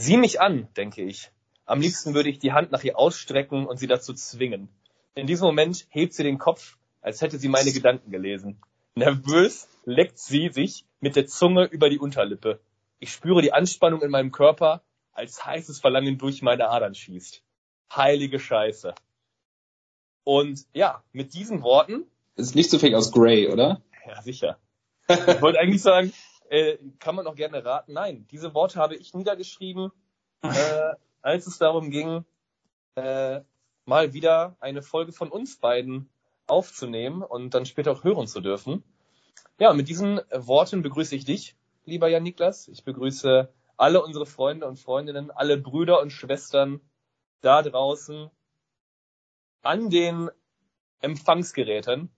Sieh mich an, denke ich. Am liebsten würde ich die Hand nach ihr ausstrecken und sie dazu zwingen. In diesem Moment hebt sie den Kopf, als hätte sie meine Gedanken gelesen. Nervös leckt sie sich mit der Zunge über die Unterlippe. Ich spüre die Anspannung in meinem Körper, als heißes Verlangen durch meine Adern schießt. Heilige Scheiße. Und ja, mit diesen Worten. Ist nicht zufällig aus Grey, oder? Ja, sicher. Ich wollte eigentlich sagen, äh, kann man auch gerne raten. Nein, diese Worte habe ich niedergeschrieben, äh, als es darum ging, äh, mal wieder eine Folge von uns beiden aufzunehmen und dann später auch hören zu dürfen. Ja, mit diesen Worten begrüße ich dich, lieber Jan Niklas. Ich begrüße alle unsere Freunde und Freundinnen, alle Brüder und Schwestern da draußen an den Empfangsgeräten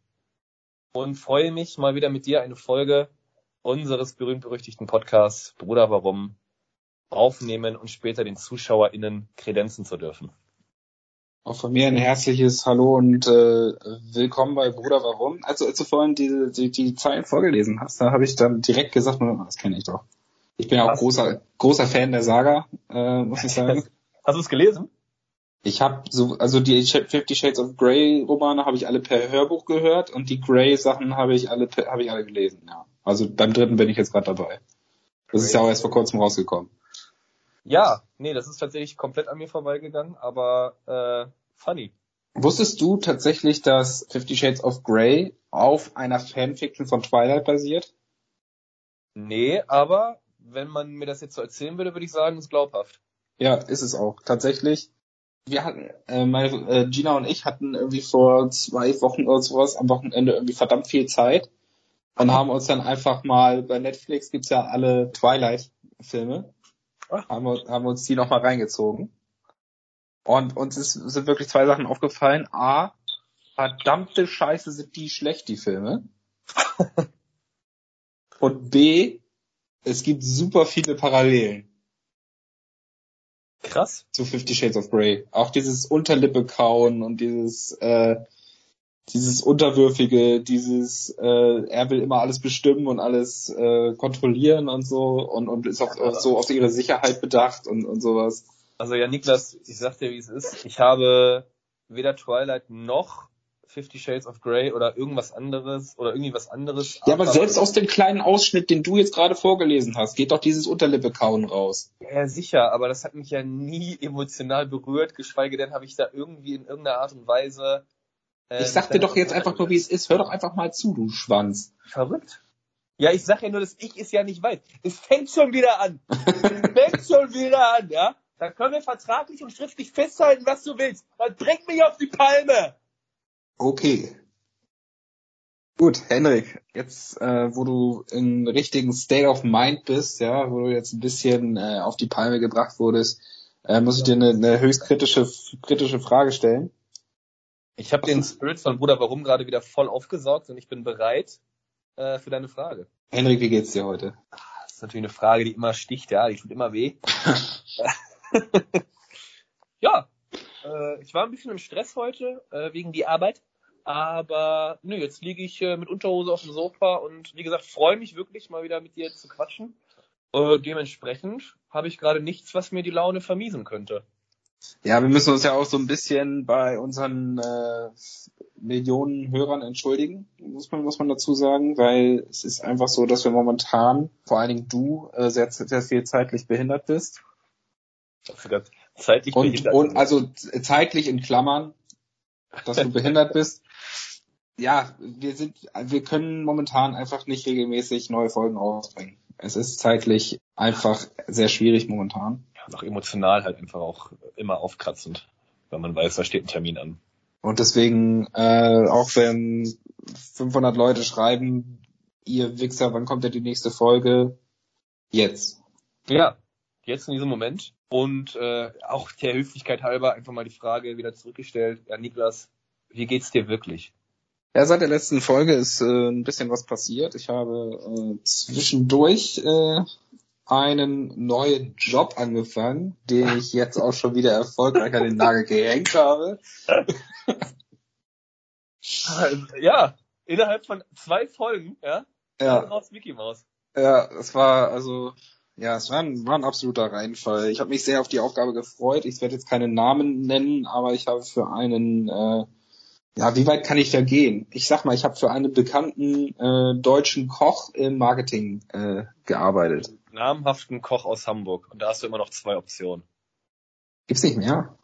und freue mich mal wieder mit dir eine Folge unseres berühmt-berüchtigten Podcasts Bruder Warum aufnehmen und später den ZuschauerInnen kredenzen zu dürfen. Auch von mir ein herzliches Hallo und äh, willkommen bei Bruder Warum. Also als du vorhin die, die, die Zeilen vorgelesen hast, da habe ich dann direkt gesagt, das kenne ich doch. Ich bin ja auch großer, großer Fan der Saga, äh, muss ich sagen. Hast du es gelesen? Ich habe so, also die Fifty Shades of Grey Romane habe ich alle per Hörbuch gehört und die Grey Sachen habe ich alle habe ich alle gelesen, ja. Also beim dritten bin ich jetzt gerade dabei. Das ist ja auch erst vor kurzem rausgekommen. Ja, nee, das ist tatsächlich komplett an mir vorbeigegangen, aber äh, funny. Wusstest du tatsächlich, dass Fifty Shades of Grey auf einer Fanfiction von Twilight basiert? Nee, aber wenn man mir das jetzt so erzählen würde, würde ich sagen, ist glaubhaft. Ja, ist es auch. Tatsächlich. Wir hatten, äh, meine, äh, Gina und ich hatten irgendwie vor zwei Wochen oder sowas am Wochenende irgendwie verdammt viel Zeit und haben uns dann einfach mal, bei Netflix gibt's ja alle Twilight-Filme, haben, wir, haben uns die nochmal reingezogen. Und uns ist, sind wirklich zwei Sachen aufgefallen. A, verdammte Scheiße sind die schlecht, die Filme. und B, es gibt super viele Parallelen. Krass. Zu Fifty Shades of Grey. Auch dieses Unterlippe kauen und dieses, äh, dieses Unterwürfige, dieses, äh, er will immer alles bestimmen und alles äh, kontrollieren und so und, und ist auch, auch so auf ihre Sicherheit bedacht und, und sowas. Also ja, Niklas, ich sag dir, wie es ist. Ich habe weder Twilight noch Fifty Shades of Grey oder irgendwas anderes oder irgendwie was anderes. Ja, aber, aber selbst aus dem kleinen Ausschnitt, den du jetzt gerade vorgelesen hast, geht doch dieses Unterlippe kauen raus. Ja, sicher, aber das hat mich ja nie emotional berührt, geschweige denn habe ich da irgendwie in irgendeiner Art und Weise. Äh, ich sag dir doch jetzt einfach nur, wie es ist. Hör doch einfach mal zu, du Schwanz. Verrückt. Ja, ich sag ja nur, dass ich es ja nicht weiß. Es fängt schon wieder an. es fängt schon wieder an, ja? Da können wir vertraglich und schriftlich festhalten, was du willst. Dann bring mich auf die Palme. Okay. Gut, Henrik, jetzt äh, wo du in richtigen State of Mind bist, ja, wo du jetzt ein bisschen äh, auf die Palme gebracht wurdest, äh, muss ich dir eine, eine höchst kritische, kritische Frage stellen. Ich habe den Spirit von Bruder Warum gerade wieder voll aufgesaugt und ich bin bereit äh, für deine Frage. Henrik, wie geht's dir heute? Das ist natürlich eine Frage, die immer sticht, ja, die tut immer weh. ja, äh, ich war ein bisschen im Stress heute äh, wegen die Arbeit. Aber nö, jetzt liege ich äh, mit Unterhose auf dem Sofa und wie gesagt, freue mich wirklich mal wieder mit dir zu quatschen. Äh, dementsprechend habe ich gerade nichts, was mir die Laune vermiesen könnte. Ja, wir müssen uns ja auch so ein bisschen bei unseren äh, Millionen Hörern entschuldigen, muss man, muss man dazu sagen, weil es ist einfach so, dass wir momentan, vor allen Dingen du, äh, sehr, sehr viel zeitlich behindert bist. Zeitlich und, behindert. Und also zeitlich in Klammern, dass du behindert bist ja, wir sind, wir können momentan einfach nicht regelmäßig neue Folgen rausbringen. Es ist zeitlich einfach sehr schwierig momentan. Auch emotional halt einfach auch immer aufkratzend, wenn man weiß, da steht ein Termin an. Und deswegen, äh, auch wenn 500 Leute schreiben, ihr Wichser, wann kommt denn die nächste Folge? Jetzt. Ja, jetzt in diesem Moment. Und äh, auch der Höflichkeit halber einfach mal die Frage wieder zurückgestellt. Ja, Niklas, wie geht's dir wirklich? Ja, seit der letzten Folge ist äh, ein bisschen was passiert. Ich habe äh, zwischendurch äh, einen neuen Job angefangen, den ich jetzt auch schon wieder erfolgreich an den Nagel gehängt habe. ja, innerhalb von zwei Folgen, ja, ja. raus Mickey Mouse. Ja, das war also ja, es war ein, war ein absoluter Reinfall. Ich habe mich sehr auf die Aufgabe gefreut. Ich werde jetzt keine Namen nennen, aber ich habe für einen, äh, ja, wie weit kann ich da gehen? Ich sag mal, ich habe für einen bekannten äh, deutschen Koch im Marketing äh, gearbeitet. Namhaften Koch aus Hamburg. Und da hast du immer noch zwei Optionen. Gibt's nicht mehr?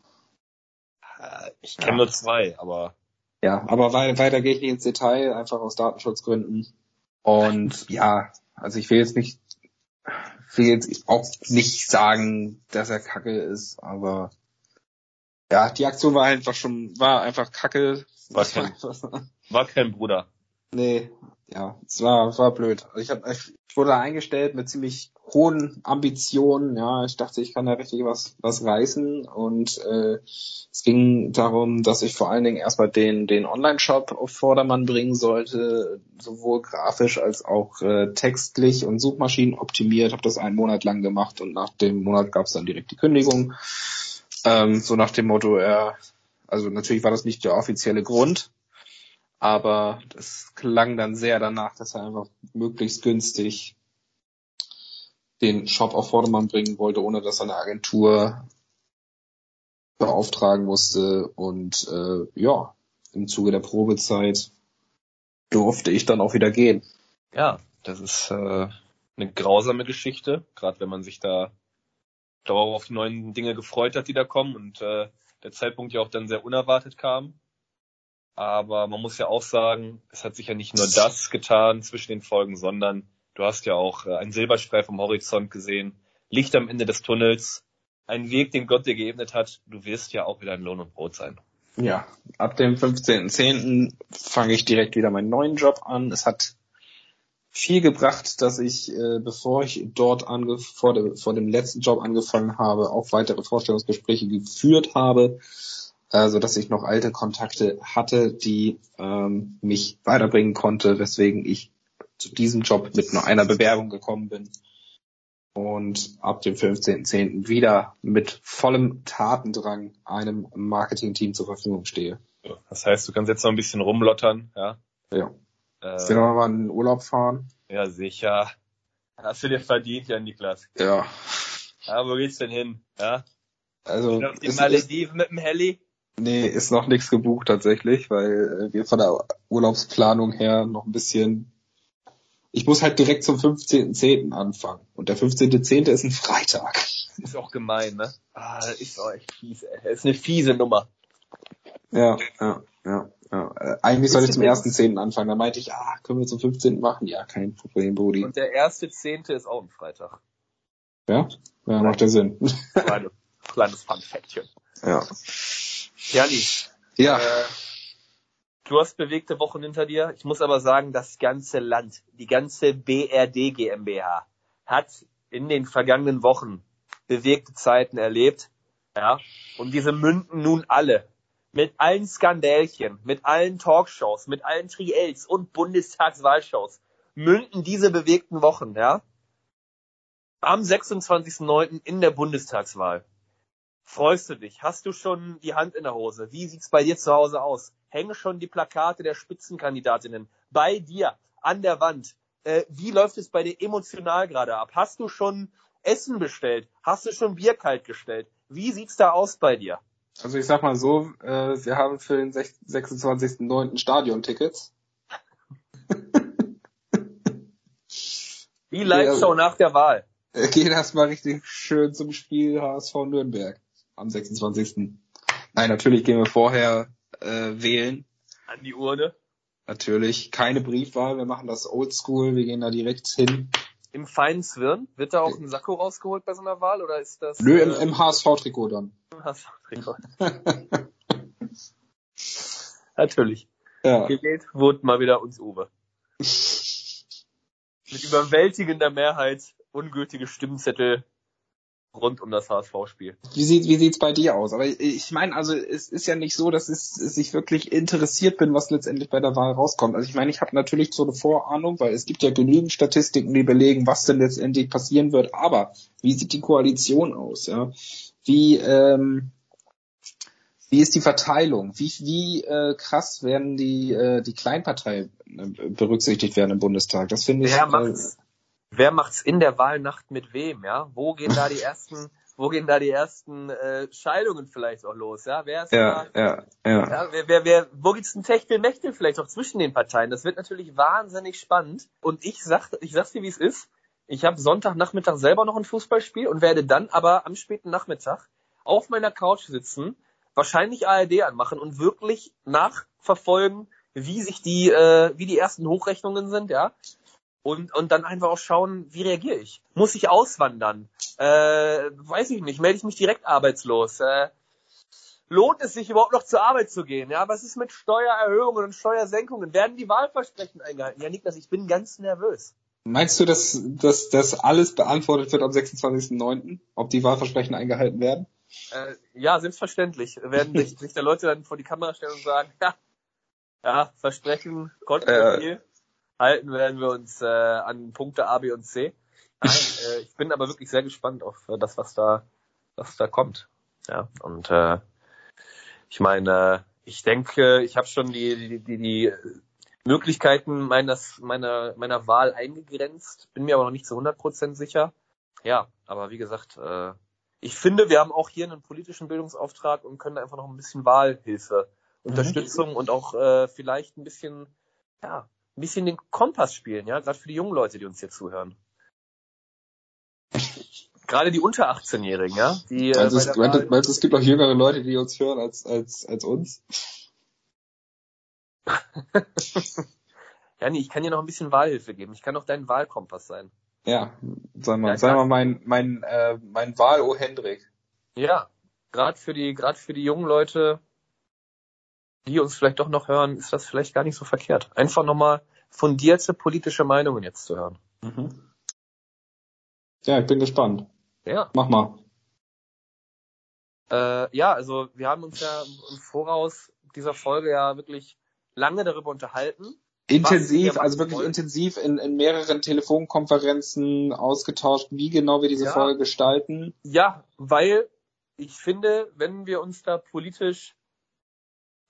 Äh, Ich kenne nur zwei, aber Ja, aber wei- weiter gehe ich nicht ins Detail, einfach aus Datenschutzgründen. Und ja, also ich will jetzt nicht, will jetzt auch nicht sagen, dass er kacke ist, aber ja, die Aktion war einfach schon, war einfach kacke. War kein- war kein Bruder. Nee, ja, es war, war blöd. Also ich, hab, ich wurde eingestellt mit ziemlich hohen Ambitionen. Ja, ich dachte, ich kann da richtig was, was reißen. Und äh, es ging darum, dass ich vor allen Dingen erstmal den, den Online-Shop auf Vordermann bringen sollte, sowohl grafisch als auch äh, textlich und Suchmaschinen optimiert. Habe das einen Monat lang gemacht und nach dem Monat gab es dann direkt die Kündigung. Ähm, so nach dem Motto, er, also natürlich war das nicht der offizielle Grund, aber das klang dann sehr danach, dass er einfach möglichst günstig den Shop auf Vordermann bringen wollte, ohne dass er eine Agentur beauftragen musste. Und äh, ja, im Zuge der Probezeit durfte ich dann auch wieder gehen. Ja, das ist äh, eine grausame Geschichte, gerade wenn man sich da darauf auf die neuen Dinge gefreut hat, die da kommen und äh, der Zeitpunkt ja auch dann sehr unerwartet kam. Aber man muss ja auch sagen, es hat sich ja nicht nur das getan zwischen den Folgen, sondern du hast ja auch äh, einen Silberstreif am Horizont gesehen, Licht am Ende des Tunnels, ein Weg, den Gott dir geebnet hat. Du wirst ja auch wieder ein Lohn und Brot sein. Ja, ab dem 15.10. fange ich direkt wieder meinen neuen Job an. Es hat viel gebracht, dass ich, äh, bevor ich dort ange vor, dem, vor dem letzten Job angefangen habe, auch weitere Vorstellungsgespräche geführt habe, äh, so dass ich noch alte Kontakte hatte, die ähm, mich weiterbringen konnte, weswegen ich zu diesem Job mit nur einer Bewerbung gekommen bin und ab dem 15.10. wieder mit vollem Tatendrang einem Marketingteam zur Verfügung stehe. Das heißt, du kannst jetzt noch ein bisschen rumlottern, ja. Ja. Äh, Ich will noch mal in den Urlaub fahren. ja, sicher. Hast du dir verdient, ja, Niklas. Ja. Ja, wo geht's denn hin? Ja? Also Auf die Malediven mit dem Heli? Nee, ist noch nichts gebucht tatsächlich, weil äh, wir von der Urlaubsplanung her noch ein bisschen. Ich muss halt direkt zum 15.10. anfangen. Und der 15.10. ist ein Freitag. Ist auch gemein, ne? Ah, ist auch echt fies, ey. Ist eine fiese Nummer. Ja, ja, ja. ja. Äh, eigentlich soll ich zum denn das- 1.10. anfangen. Da meinte ich, ah, können wir zum 15. machen? Ja, kein Problem, Brudi. Und der erste Zehnte ist auch ein Freitag. Ja? Ja, macht ja Sinn. Kleine, kleines Funfactchen. ja. Jani, Ja. äh, du hast bewegte Wochen hinter dir. Ich muss aber sagen, das ganze Land, die ganze BRD GmbH hat in den vergangenen Wochen bewegte Zeiten erlebt. Ja, und diese münden nun alle mit allen Skandälchen, mit allen Talkshows, mit allen Triels und Bundestagswahlshows münden diese bewegten Wochen, ja, am 26.09. in der Bundestagswahl. Freust du dich? Hast du schon die Hand in der Hose? Wie sieht's bei dir zu Hause aus? Hängen schon die Plakate der Spitzenkandidatinnen bei dir an der Wand? Äh, wie läuft es bei dir emotional gerade ab?St du schon Essen bestellt? Hast du schon Bier kalt gestellt? Wie sieht's da aus bei dir? Also ich sag mal so, äh, wir haben für den sech- 26.09. Stadiontickets. Wie Live-Show nach der Wahl? Äh, Gehen erstmal richtig schön zum Spiel HSV Nürnberg am 26. Nein, natürlich gehen wir vorher äh, wählen. An die Urne? Natürlich keine Briefwahl, wir machen das oldschool, wir gehen da direkt hin. Im feinen Zwirn? Wird da auch ein Sakko rausgeholt bei so einer Wahl oder ist das? Nö, im, äh, im HSV-Trikot dann. HSV-Trikot? Natürlich. ja. Gewählt wurde mal wieder uns Uwe. Mit überwältigender Mehrheit ungültige Stimmzettel rund um das HSV-Spiel. Wie sieht wie sieht's bei dir aus? Aber ich- meine, also es ist ja nicht so, dass es, dass ich wirklich interessiert bin, was letztendlich bei der Wahl rauskommt. Also ich meine, ich habe natürlich so eine Vorahnung, weil es gibt ja genügend Statistiken, die belegen, was denn letztendlich passieren wird. Aber wie sieht die Koalition aus? Ja, wie ähm, wie ist die Verteilung? Wie wie äh, krass werden die äh, die Kleinparteien äh, berücksichtigt werden im Bundestag? Das finde ich. Wer äh, macht's? Wer macht's in der Wahlnacht mit wem, ja? Wo gehen da die ersten, wo gehen da die ersten äh, Scheidungen vielleicht auch los, ja? Wer ist Ja, da, ja, ja. ja, wer, wer, wer, wo gibt's ein Techtelmechtel vielleicht auch zwischen den Parteien? Das wird natürlich wahnsinnig spannend. Und ich sag, ich sag's dir, wie es ist. Ich habe Sonntagnachmittag selber noch ein Fußballspiel und werde dann aber am späten Nachmittag auf meiner Couch sitzen, wahrscheinlich ARD anmachen und wirklich nachverfolgen, wie sich die, äh, wie die ersten Hochrechnungen sind, ja. Und, und dann einfach auch schauen, wie reagiere ich? Muss ich auswandern? Äh, weiß ich nicht, melde ich mich direkt arbeitslos? Äh, lohnt es sich überhaupt noch zur Arbeit zu gehen? Ja, was ist mit Steuererhöhungen und Steuersenkungen? Werden die Wahlversprechen eingehalten? Ja, Niklas, ich bin ganz nervös. Meinst du, dass, dass das alles beantwortet wird am 26.09., ob die Wahlversprechen eingehalten werden? Äh, ja, selbstverständlich. Werden sich, sich da Leute dann vor die Kamera stellen und sagen, ja, ja Versprechen konnten wir Äh. viel. Halten werden wir uns äh, an Punkte A, B und C. Nein, äh, ich bin aber wirklich sehr gespannt auf äh, das, was da, was da kommt. Ja, und äh, ich meine, ich denke, ich habe schon die, die, die, die Möglichkeiten meines, meiner, meiner Wahl eingegrenzt, bin mir aber noch nicht zu 100% sicher. Ja, aber wie gesagt, äh, ich finde, wir haben auch hier einen politischen Bildungsauftrag und können einfach noch ein bisschen Wahlhilfe, Unterstützung und auch äh, vielleicht ein bisschen, ja, ein bisschen den Kompass spielen, ja, gerade für die jungen Leute, die uns hier zuhören. Gerade die unter 18-Jährigen, ja, die äh, Also es, meinst, meinst es gibt auch jüngere Leute, die uns hören als, als, als uns? ja, nee, ich kann dir noch ein bisschen Wahlhilfe geben. Ich kann auch dein Wahlkompass sein. Ja, sei mal, Ja, sei mal mein, mein, äh, mein Wahl-O Hendrik. Ja, gerade für die, gerade für die jungen Leute, die uns vielleicht doch noch hören, ist das vielleicht gar nicht so verkehrt. Einfach nochmal fundierte politische Meinungen jetzt zu hören. Mhm. Ja, ich bin gespannt. Ja. Mach mal. Äh, ja, also wir haben uns ja im Voraus dieser Folge ja wirklich lange darüber unterhalten. Intensiv, wir also wirklich wollen. intensiv in, in mehreren Telefonkonferenzen ausgetauscht, wie genau wir diese Ja. Folge gestalten. Ja, weil ich finde, wenn wir uns da politisch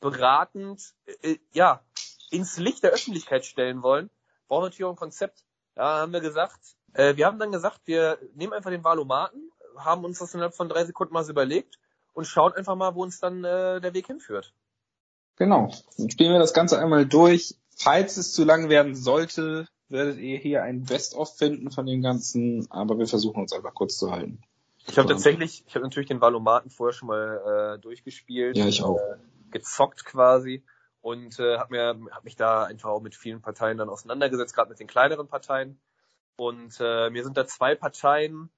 beratend, äh, ja, ins Licht der Öffentlichkeit stellen wollen, brauchen wir natürlich auch ein Konzept. Ja, haben wir gesagt. Äh, wir haben dann gesagt, wir nehmen einfach den Valomaten, haben uns das innerhalb von drei Sekunden mal so überlegt und schauen einfach mal, wo uns dann äh, der Weg hinführt. Genau. Dann spielen wir das Ganze einmal durch. Falls es zu lang werden sollte, werdet ihr hier ein Best-of finden von dem Ganzen, aber wir versuchen uns einfach kurz zu halten. Ich habe Ja. tatsächlich, ich habe natürlich den Valomaten vorher schon mal äh, durchgespielt. Ja, ich auch. Äh, gezockt quasi und äh, habe mir hab mich da einfach auch mit vielen Parteien dann auseinandergesetzt, gerade mit den kleineren Parteien. Und äh, mir sind da zwei Parteien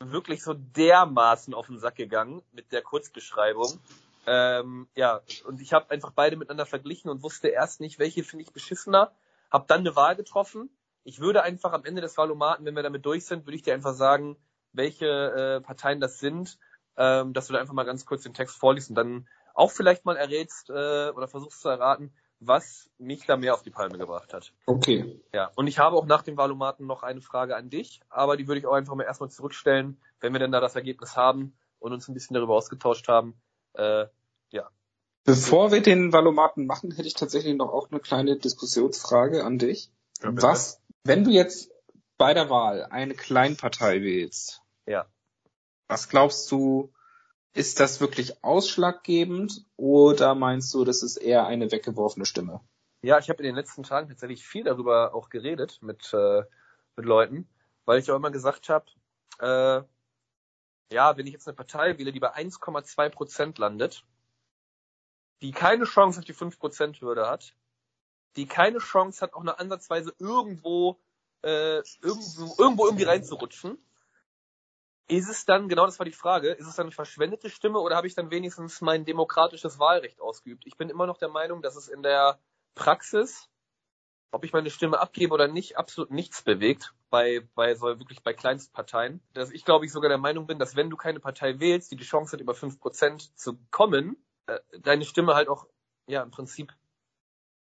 wirklich so dermaßen auf den Sack gegangen mit der Kurzbeschreibung. Ähm, ja, und ich habe einfach beide miteinander verglichen und wusste erst nicht, welche finde ich beschissener. Hab dann eine Wahl getroffen. Ich würde einfach am Ende des Valomaten, wenn wir damit durch sind, würde ich dir einfach sagen, welche äh, Parteien das sind, ähm, dass du da einfach mal ganz kurz den Text vorliest und dann auch vielleicht mal errätst äh, oder versuchst zu erraten, was mich da mehr auf die Palme gebracht hat. Okay. Ja, und ich habe auch nach dem Valomaten noch eine Frage an dich, aber die würde ich auch einfach mal erstmal zurückstellen, wenn wir denn da das Ergebnis haben und uns ein bisschen darüber ausgetauscht haben. Äh, Bevor wir den Valomaten machen, hätte ich tatsächlich noch auch eine kleine Diskussionsfrage an dich. Ja. Was, wenn du jetzt bei der Wahl eine Kleinpartei wählst, ja. was glaubst du, ist das wirklich ausschlaggebend oder meinst du, das ist eher eine weggeworfene Stimme? Ja, ich habe in den letzten Tagen tatsächlich viel darüber auch geredet mit, äh, mit Leuten, weil ich auch immer gesagt habe, äh, ja, wenn ich jetzt eine Partei wähle, die bei 1,2 Prozent landet, die keine Chance auf die 5 Prozent Hürde hat, die keine Chance hat, auch eine ansatzweise irgendwo, äh, irgendwo, irgendwo irgendwie reinzurutschen, ist es dann, genau das war die Frage, ist es dann eine verschwendete Stimme oder habe ich dann wenigstens mein demokratisches Wahlrecht ausgeübt? Ich bin immer noch der Meinung, dass es in der Praxis, ob ich meine Stimme abgebe oder nicht, absolut nichts bewegt bei, bei so wirklich bei Kleinstparteien. Dass ich glaube ich sogar der Meinung bin, dass wenn du keine Partei wählst, die die Chance hat, über 5% zu kommen, äh, deine Stimme halt auch, ja, im Prinzip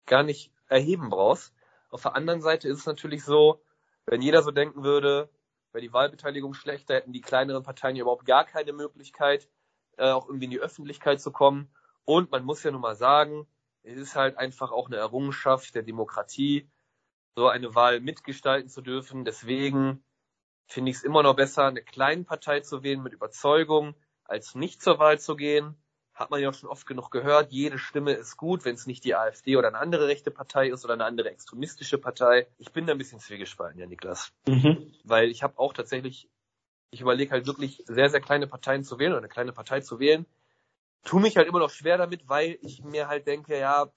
gar nicht erheben brauchst. Auf der anderen Seite ist es natürlich so, wenn jeder so denken würde, wäre die Wahlbeteiligung schlechter, hätten die kleineren Parteien ja überhaupt gar keine Möglichkeit, äh, auch irgendwie in die Öffentlichkeit zu kommen. Und man muss ja nun mal sagen, es ist halt einfach auch eine Errungenschaft der Demokratie, so eine Wahl mitgestalten zu dürfen. Deswegen finde ich es immer noch besser, eine kleine Partei zu wählen mit Überzeugung, als nicht zur Wahl zu gehen. Hat man ja auch schon oft genug gehört, jede Stimme ist gut, wenn es nicht die AfD oder eine andere rechte Partei ist oder eine andere extremistische Partei. Ich bin da ein bisschen zwiegespalten, ja, Niklas. Mhm. Weil ich habe auch tatsächlich, ich überlege halt wirklich sehr, sehr kleine Parteien zu wählen oder eine kleine Partei zu wählen. Tu mich halt immer noch schwer damit, weil ich mir halt denke, ja,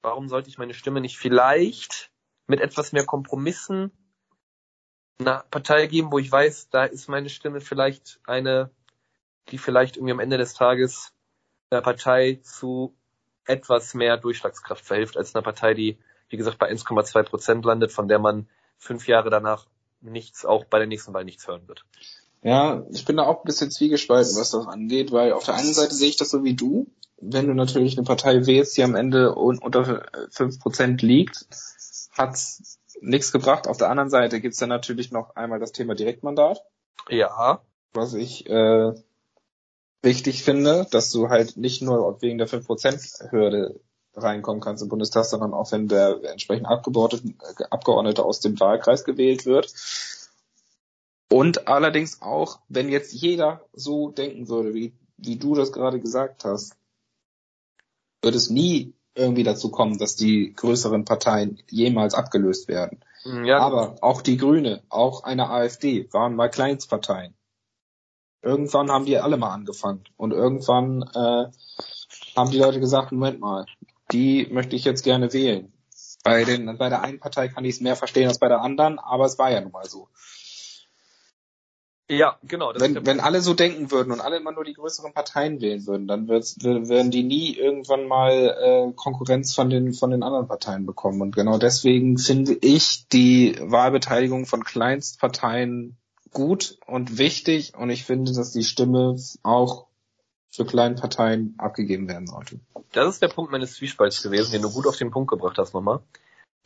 warum sollte ich meine Stimme nicht vielleicht mit etwas mehr Kompromissen einer Partei geben, wo ich weiß, da ist meine Stimme vielleicht eine, die vielleicht irgendwie am Ende des Tages einer Partei zu etwas mehr Durchschlagskraft verhilft, als einer Partei, die, wie gesagt, bei 1,2 Prozent landet, von der man fünf Jahre danach nichts, auch bei der nächsten Wahl nichts hören wird. Ja, ich bin da auch ein bisschen zwiegespalten, was das angeht, weil auf der einen Seite sehe ich das so wie du. Wenn du natürlich eine Partei wählst, die am Ende unter 5% liegt, hat's nichts gebracht. Auf der anderen Seite gibt's dann natürlich noch einmal das Thema Direktmandat. Ja. Was ich äh, wichtig finde, dass du halt nicht nur wegen der 5%-Hürde reinkommen kannst im Bundestag, sondern auch wenn der entsprechende Abgeordnete, Abgeordnete aus dem Wahlkreis gewählt wird. Und allerdings auch, wenn jetzt jeder so denken würde, wie, wie du das gerade gesagt hast, wird es nie irgendwie dazu kommen, dass die größeren Parteien jemals abgelöst werden. Ja, Aber auch die Grüne, auch eine AfD waren mal Kleinstparteien. Irgendwann haben die alle mal angefangen und irgendwann äh, haben die Leute gesagt, Moment mal, die möchte ich jetzt gerne wählen. Bei, den, bei der einen Partei kann ich es mehr verstehen als bei der anderen, aber es war ja nun mal so. ja genau. Wenn, wenn alle so denken würden und alle immer nur die größeren Parteien wählen würden, dann wird's, wür- werden die nie irgendwann mal äh, Konkurrenz von den, von den anderen Parteien bekommen. Und genau deswegen finde ich die Wahlbeteiligung von Kleinstparteien gut und wichtig und ich finde, dass die Stimme auch für Kleinparteien abgegeben werden sollte. Das ist der Punkt meines Zwiespalts gewesen, den du gut auf den Punkt gebracht hast nochmal.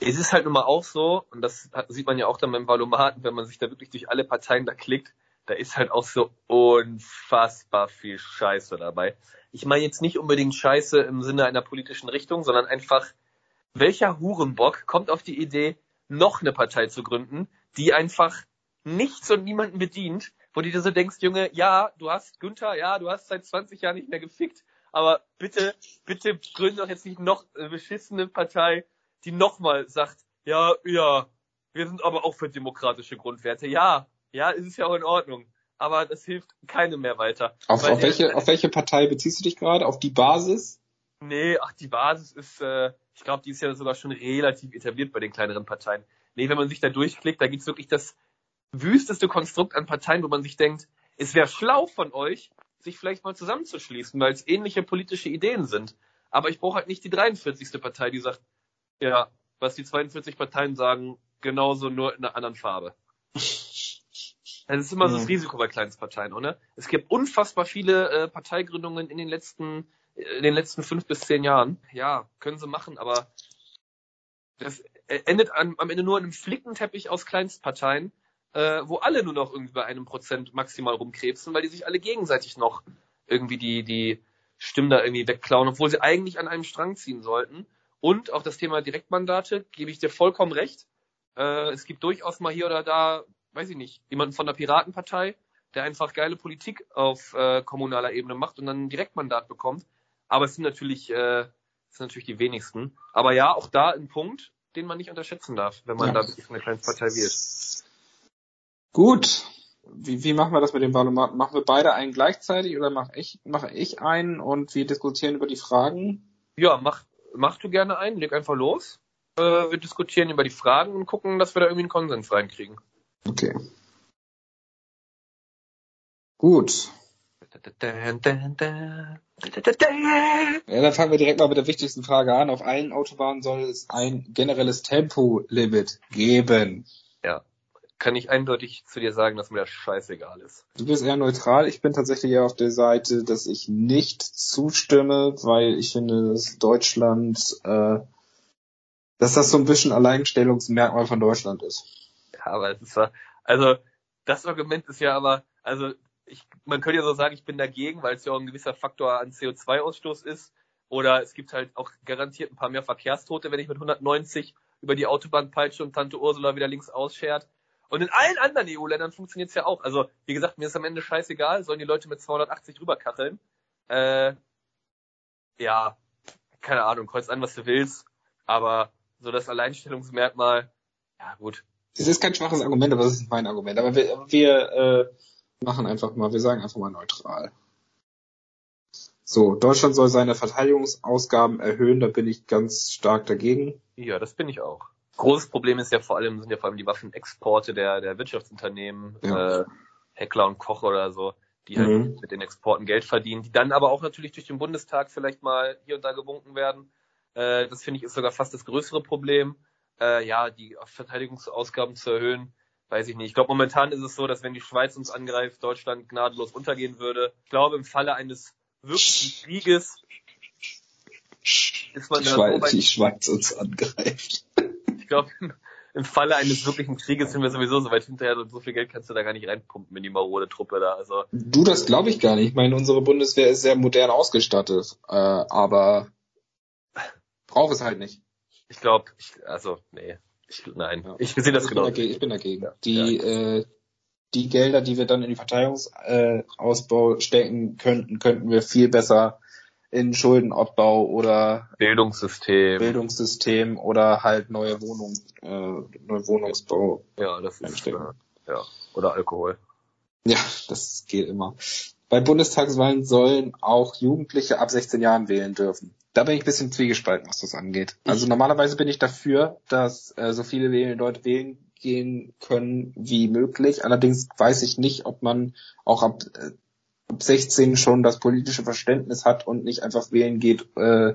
Es ist halt nun mal auch so, und das sieht man ja auch dann beim Valomaten, wenn man sich da wirklich durch alle Parteien da klickt, da ist halt auch so unfassbar viel Scheiße dabei. Ich meine jetzt nicht unbedingt Scheiße im Sinne einer politischen Richtung, sondern einfach, welcher Hurenbock kommt auf die Idee, noch eine Partei zu gründen, die einfach nichts und niemanden bedient, wo du dir so denkst, Junge, ja, du hast Günther, ja, du hast seit 20 Jahren nicht mehr gefickt, aber bitte, bitte gründe doch jetzt nicht noch eine beschissene Partei, die nochmal sagt, ja, ja, wir sind aber auch für demokratische Grundwerte. Ja, ja, es ist ja auch in Ordnung. Aber das hilft keinem mehr weiter. Auf, auf, der- welche, auf welche Partei beziehst du dich gerade? Auf die Basis? Nee, ach, die Basis ist, äh, ich glaube, die ist ja sogar schon relativ etabliert bei den kleineren Parteien. Nee, wenn man sich da durchklickt, da gibt's wirklich das wüsteste Konstrukt an Parteien, wo man sich denkt, es wäre schlau von euch, sich vielleicht mal zusammenzuschließen, weil es ähnliche politische Ideen sind. Aber ich brauche halt nicht die 43. Partei, die sagt, ja, was die 42 Parteien sagen, genauso nur in einer anderen Farbe. Das ist immer so das Ja. Risiko bei Kleinstparteien, oder? Es gibt unfassbar viele äh, Parteigründungen in den letzten, in den letzten fünf bis zehn Jahren. Ja, können sie machen, aber das äh, endet an, am Ende nur in einem Flickenteppich aus Kleinstparteien, äh, wo alle nur noch irgendwie bei einem Prozent maximal rumkrebsen, weil die sich alle gegenseitig noch irgendwie die, die Stimmen da irgendwie wegklauen, obwohl sie eigentlich an einem Strang ziehen sollten. Und auch das Thema Direktmandate, gebe ich dir vollkommen recht. Äh, es gibt durchaus mal hier oder da, weiß ich nicht, jemanden von der Piratenpartei, der einfach geile Politik auf äh, kommunaler Ebene macht und dann ein Direktmandat bekommt. Aber es sind natürlich, äh, es sind natürlich die wenigsten. Aber ja, auch da ein Punkt, den man nicht unterschätzen darf, wenn man Ja. da wirklich eine kleine Partei wählt. Gut. Wie, wie machen wir das mit dem Wahlomaten? Machen wir beide einen gleichzeitig oder mache ich, mache ich einen und wir diskutieren über die Fragen? Ja, mach, mach du gerne ein, leg einfach los. Äh, wir diskutieren über die Fragen und gucken, dass wir da irgendwie einen Konsens reinkriegen. Okay. Gut. Ja, dann fangen wir direkt mal mit der wichtigsten Frage an. Auf allen Autobahnen soll es ein generelles Tempolimit geben. Kann ich eindeutig zu dir sagen, dass mir das scheißegal ist. Du bist eher neutral. Ich bin tatsächlich eher auf der Seite, dass ich nicht zustimme, weil ich finde, dass Deutschland, äh, dass das so ein bisschen Alleinstellungsmerkmal von Deutschland ist. Ja, aber es ist ja, also das Argument ist ja aber, also ich, man könnte ja so sagen, ich bin dagegen, weil es ja auch ein gewisser Faktor an CO2-Ausstoß ist. Oder es gibt halt auch garantiert ein paar mehr Verkehrstote, wenn ich mit 190 über die Autobahn peitscht und Tante Ursula wieder links ausschert. Und in allen anderen EU-Ländern funktioniert's ja auch. Also, wie gesagt, mir ist am Ende scheißegal, sollen die Leute mit 280 rüberkacheln. Äh, ja, keine Ahnung, kreuz an, was du willst. Aber so das Alleinstellungsmerkmal, ja gut. Es ist kein schwaches Argument, aber das ist mein Argument. Aber wir, wir äh, machen einfach mal, wir sagen einfach mal neutral. So, Deutschland soll seine Verteidigungsausgaben erhöhen, da bin ich ganz stark dagegen. Ja, das bin ich auch. Großes Problem ist ja vor allem, sind ja vor allem die Waffenexporte der, der Wirtschaftsunternehmen, Ja. äh, Heckler und Koch oder so, die halt Mhm. mit den Exporten Geld verdienen, die dann aber auch natürlich durch den Bundestag vielleicht mal hier und da gewunken werden. Äh, das finde ich ist sogar fast das größere Problem. Äh, ja, die Verteidigungsausgaben zu erhöhen, weiß ich nicht. Ich glaube, momentan ist es so, dass wenn die Schweiz uns angreift, Deutschland gnadenlos untergehen würde. Ich glaube, im Falle eines wirklichen Krieges ist man Die da so Schweiz, weit die Schweiz uns angreift. Ich glaube, im, Falle eines wirklichen Krieges sind wir sowieso so weit hinterher und so viel Geld kannst du da gar nicht reinpumpen in die marode Truppe da. Also Du, das glaube ich gar nicht. Ich meine, unsere Bundeswehr ist sehr modern ausgestattet, äh, aber braucht es halt nicht. ich glaube, also nee, ich, nein, Ja. ich sehe das ich, genau. bin dagegen, ich bin dagegen. Ja. Die, äh, die Gelder, die wir dann in die Verteidigungsausbau äh, stecken könnten, könnten wir viel besser in Schuldenabbau oder Bildungssystem. Bildungssystem oder halt neue Wohnungen, äh, neue Wohnungsbau. ja, das ist äh, ja oder Alkohol. Ja, das geht immer. Bei Bundestagswahlen sollen auch Jugendliche ab 16 Jahren wählen dürfen. Da bin ich ein bisschen zwiegespalten, was das angeht. Also normalerweise bin ich dafür, dass äh, so viele wählende Leute wählen gehen können wie möglich. Allerdings weiß ich nicht, ob man auch ab, äh, ab 16 schon das politische Verständnis hat und nicht einfach wählen geht äh,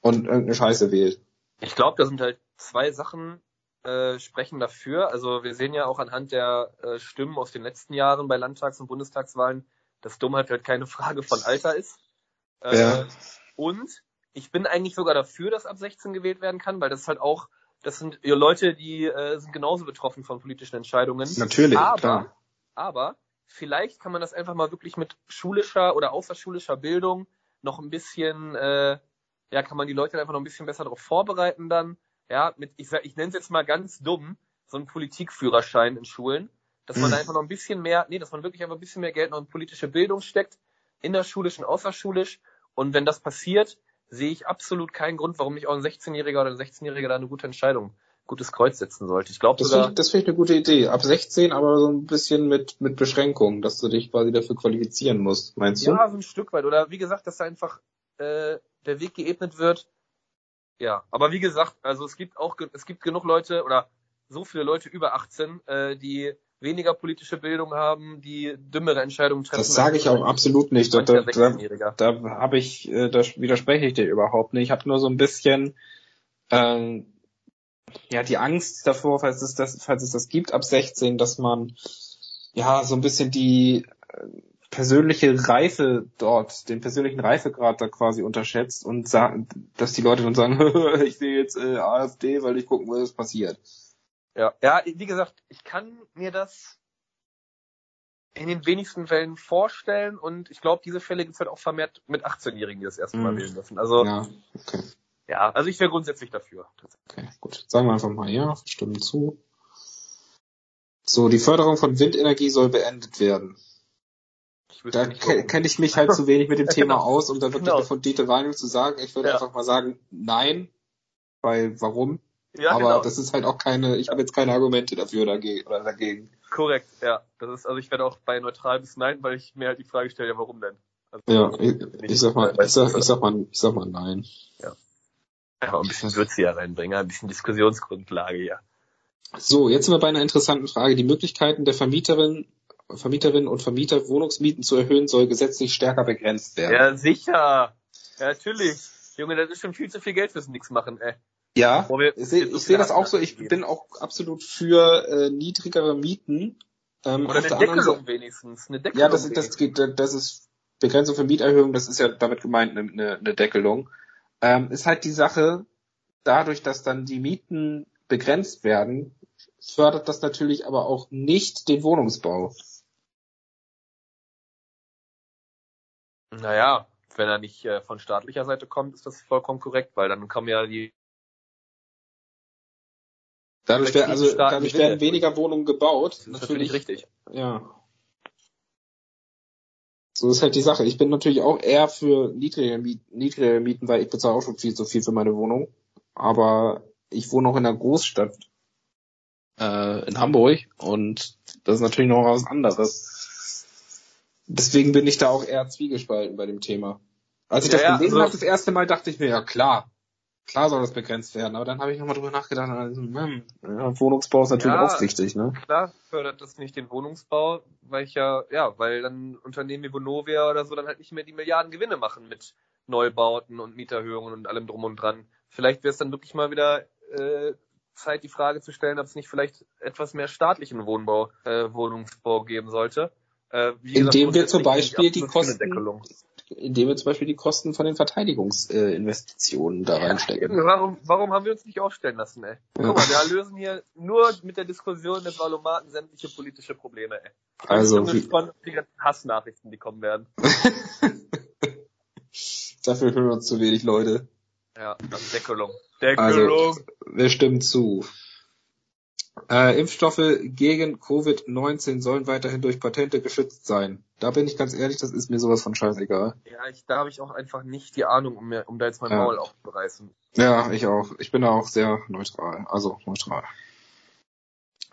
und irgendeine Scheiße wählt. Ich glaube, da sind halt zwei Sachen äh, sprechen dafür. Also wir sehen ja auch anhand der äh, Stimmen aus den letzten Jahren bei Landtags- und Bundestagswahlen, dass Dummheit halt keine Frage von Alter ist. Äh, Ja. Und ich bin eigentlich sogar dafür, dass ab 16 gewählt werden kann, weil das ist halt auch, das sind Leute, die äh, sind genauso betroffen von politischen Entscheidungen. Natürlich, aber, klar. aber vielleicht kann man das einfach mal wirklich mit schulischer oder außerschulischer Bildung noch ein bisschen, äh, ja, kann man die Leute einfach noch ein bisschen besser darauf vorbereiten dann. Ja, mit, ich sag, ich nenne es jetzt mal ganz dumm, so einen Politikführerschein in Schulen, dass man Mhm. einfach noch ein bisschen mehr, nee, dass man wirklich einfach ein bisschen mehr Geld noch in politische Bildung steckt, innerschulisch und außerschulisch. Und wenn das passiert, sehe ich absolut keinen Grund, warum nicht auch ein 16-Jähriger oder ein 16-Jähriger da eine gute Entscheidung, gutes Kreuz setzen sollte. Ich glaube Das sogar, finde ich, das finde ich eine gute Idee. Ab 16, aber so ein bisschen mit, mit Beschränkungen, dass du dich quasi dafür qualifizieren musst, meinst du? Ja, so ein Stück weit. Oder wie gesagt, dass da einfach äh, der Weg geebnet wird. Ja, aber wie gesagt, also es gibt auch es gibt genug Leute oder so viele Leute über 18, äh, die weniger politische Bildung haben, die dümmere Entscheidungen treffen. Das sage ich auch absolut nicht. Da, da, da, 16-Jähriger. da habe ich, äh, da widerspreche ich dir überhaupt nicht. Ich habe nur so ein bisschen ähm, ja die Angst davor, falls es das, falls es das gibt ab 16, dass man ja so ein bisschen die äh, persönliche Reife dort, den persönlichen Reifegrad da quasi unterschätzt und dass die Leute dann sagen, ich sehe jetzt äh, AfD, weil ich gucken will, was passiert. Ja. ja, wie gesagt, ich kann mir das in den wenigsten Fällen vorstellen und ich glaube, diese Fälle gibt es halt auch vermehrt mit 18-Jährigen, die das erste Mal Mhm. wählen dürfen. Also ja, Ja, also ich wäre grundsätzlich dafür. Okay, gut. Sagen wir einfach mal ja, stimmen zu. So, die Förderung von Windenergie soll beendet werden. Da kenne ich mich halt zu wenig mit dem Thema Genau. aus, um da wirklich Genau. eine fundierte Meinung zu sagen. Ich würde Ja. einfach mal sagen, nein, weil warum? ja, Aber genau. das ist halt auch keine, ich habe jetzt keine Argumente dafür dagegen oder dagegen. Korrekt, ja. Das ist, also ich werde auch bei neutral bis nein, weil ich mir halt die Frage stelle, ja, warum denn? Also, Ja, ich, ich sag mal, ich sag, ich sag mal, ich sag mal nein. Einfach ein bisschen Würze hier reinbringen, ein bisschen Diskussionsgrundlage hier. So, jetzt sind wir bei einer interessanten Frage. Die Möglichkeiten der Vermieterin, Vermieterinnen und Vermieter Wohnungsmieten zu erhöhen soll gesetzlich stärker begrenzt werden. Ja, sicher. Ja, natürlich. Junge, das ist schon viel zu viel Geld fürs Nix machen, ey. Ja, wir- ich sehe ich seh das auch so. Ich geben. bin auch absolut für äh, niedrigere Mieten. Ähm, Oder eine Deckelung Seite- wenigstens. Eine Deckelung Ja, das, das geht, das ist Begrenzung für Mieterhöhung, das ist ja damit gemeint eine, eine, eine Deckelung. Ähm, ist halt die Sache, dadurch, dass dann die Mieten begrenzt werden, fördert das natürlich aber auch nicht den Wohnungsbau. Naja, wenn er nicht äh, von staatlicher Seite kommt, ist das vollkommen korrekt, weil dann kommen ja die Dadurch, wär, also, dadurch werden weniger Wohnungen gebaut. Das ist natürlich richtig. Ja. So ist halt die Sache. Ich bin natürlich auch eher für niedrige, Miet niedrige Mieten, weil ich bezahle auch schon viel zu viel für meine Wohnung. Aber ich wohne auch in einer Großstadt äh, in Hamburg und das ist natürlich noch was anderes. Deswegen bin ich da auch eher zwiegespalten bei dem Thema. Als ich Ja, das ja, gelesen also- habe, das erste Mal dachte ich mir, ja klar, klar soll das begrenzt werden. Aber dann habe ich nochmal drüber nachgedacht, also, hm, ja, Wohnungsbau ist natürlich Ja. auch wichtig, ne? Klar fördert das nicht den Wohnungsbau, weil ich ja, ja, weil dann Unternehmen wie Vonovia oder so dann halt nicht mehr die Milliarden Gewinne machen mit Neubauten und Mieterhöhungen und allem drum und dran. Vielleicht wäre es dann wirklich mal wieder äh, Zeit, die Frage zu stellen, ob es nicht vielleicht etwas mehr staatlichen Wohnbau, äh, Wohnungsbau geben sollte. Äh, wie Indem wir grundsätzlich zum Beispiel die Kosten-. Indem wir zum Beispiel die Kosten von den Verteidigungsinvestitionen da reinstecken. Warum, warum haben wir uns nicht aufstellen lassen, ey? Guck mal, wir lösen hier nur mit der Diskussion des Valomaten sämtliche politische Probleme, ey. Also, ich bin wie, gespannt auf die ganzen Hassnachrichten, die kommen werden. dafür hören uns zu wenig Leute. Ja, also Deckelung. Deckelung. Wir stimmen zu. Äh, Impfstoffe gegen Covid-19 sollen weiterhin durch Patente geschützt sein. Da bin ich ganz ehrlich, das ist mir sowas von scheißegal. ja, ich, da habe ich auch einfach nicht die Ahnung, um, mir, um da jetzt mein Ja. Maul aufzureißen. Ja, ich auch. Ich bin da auch sehr neutral. Also neutral.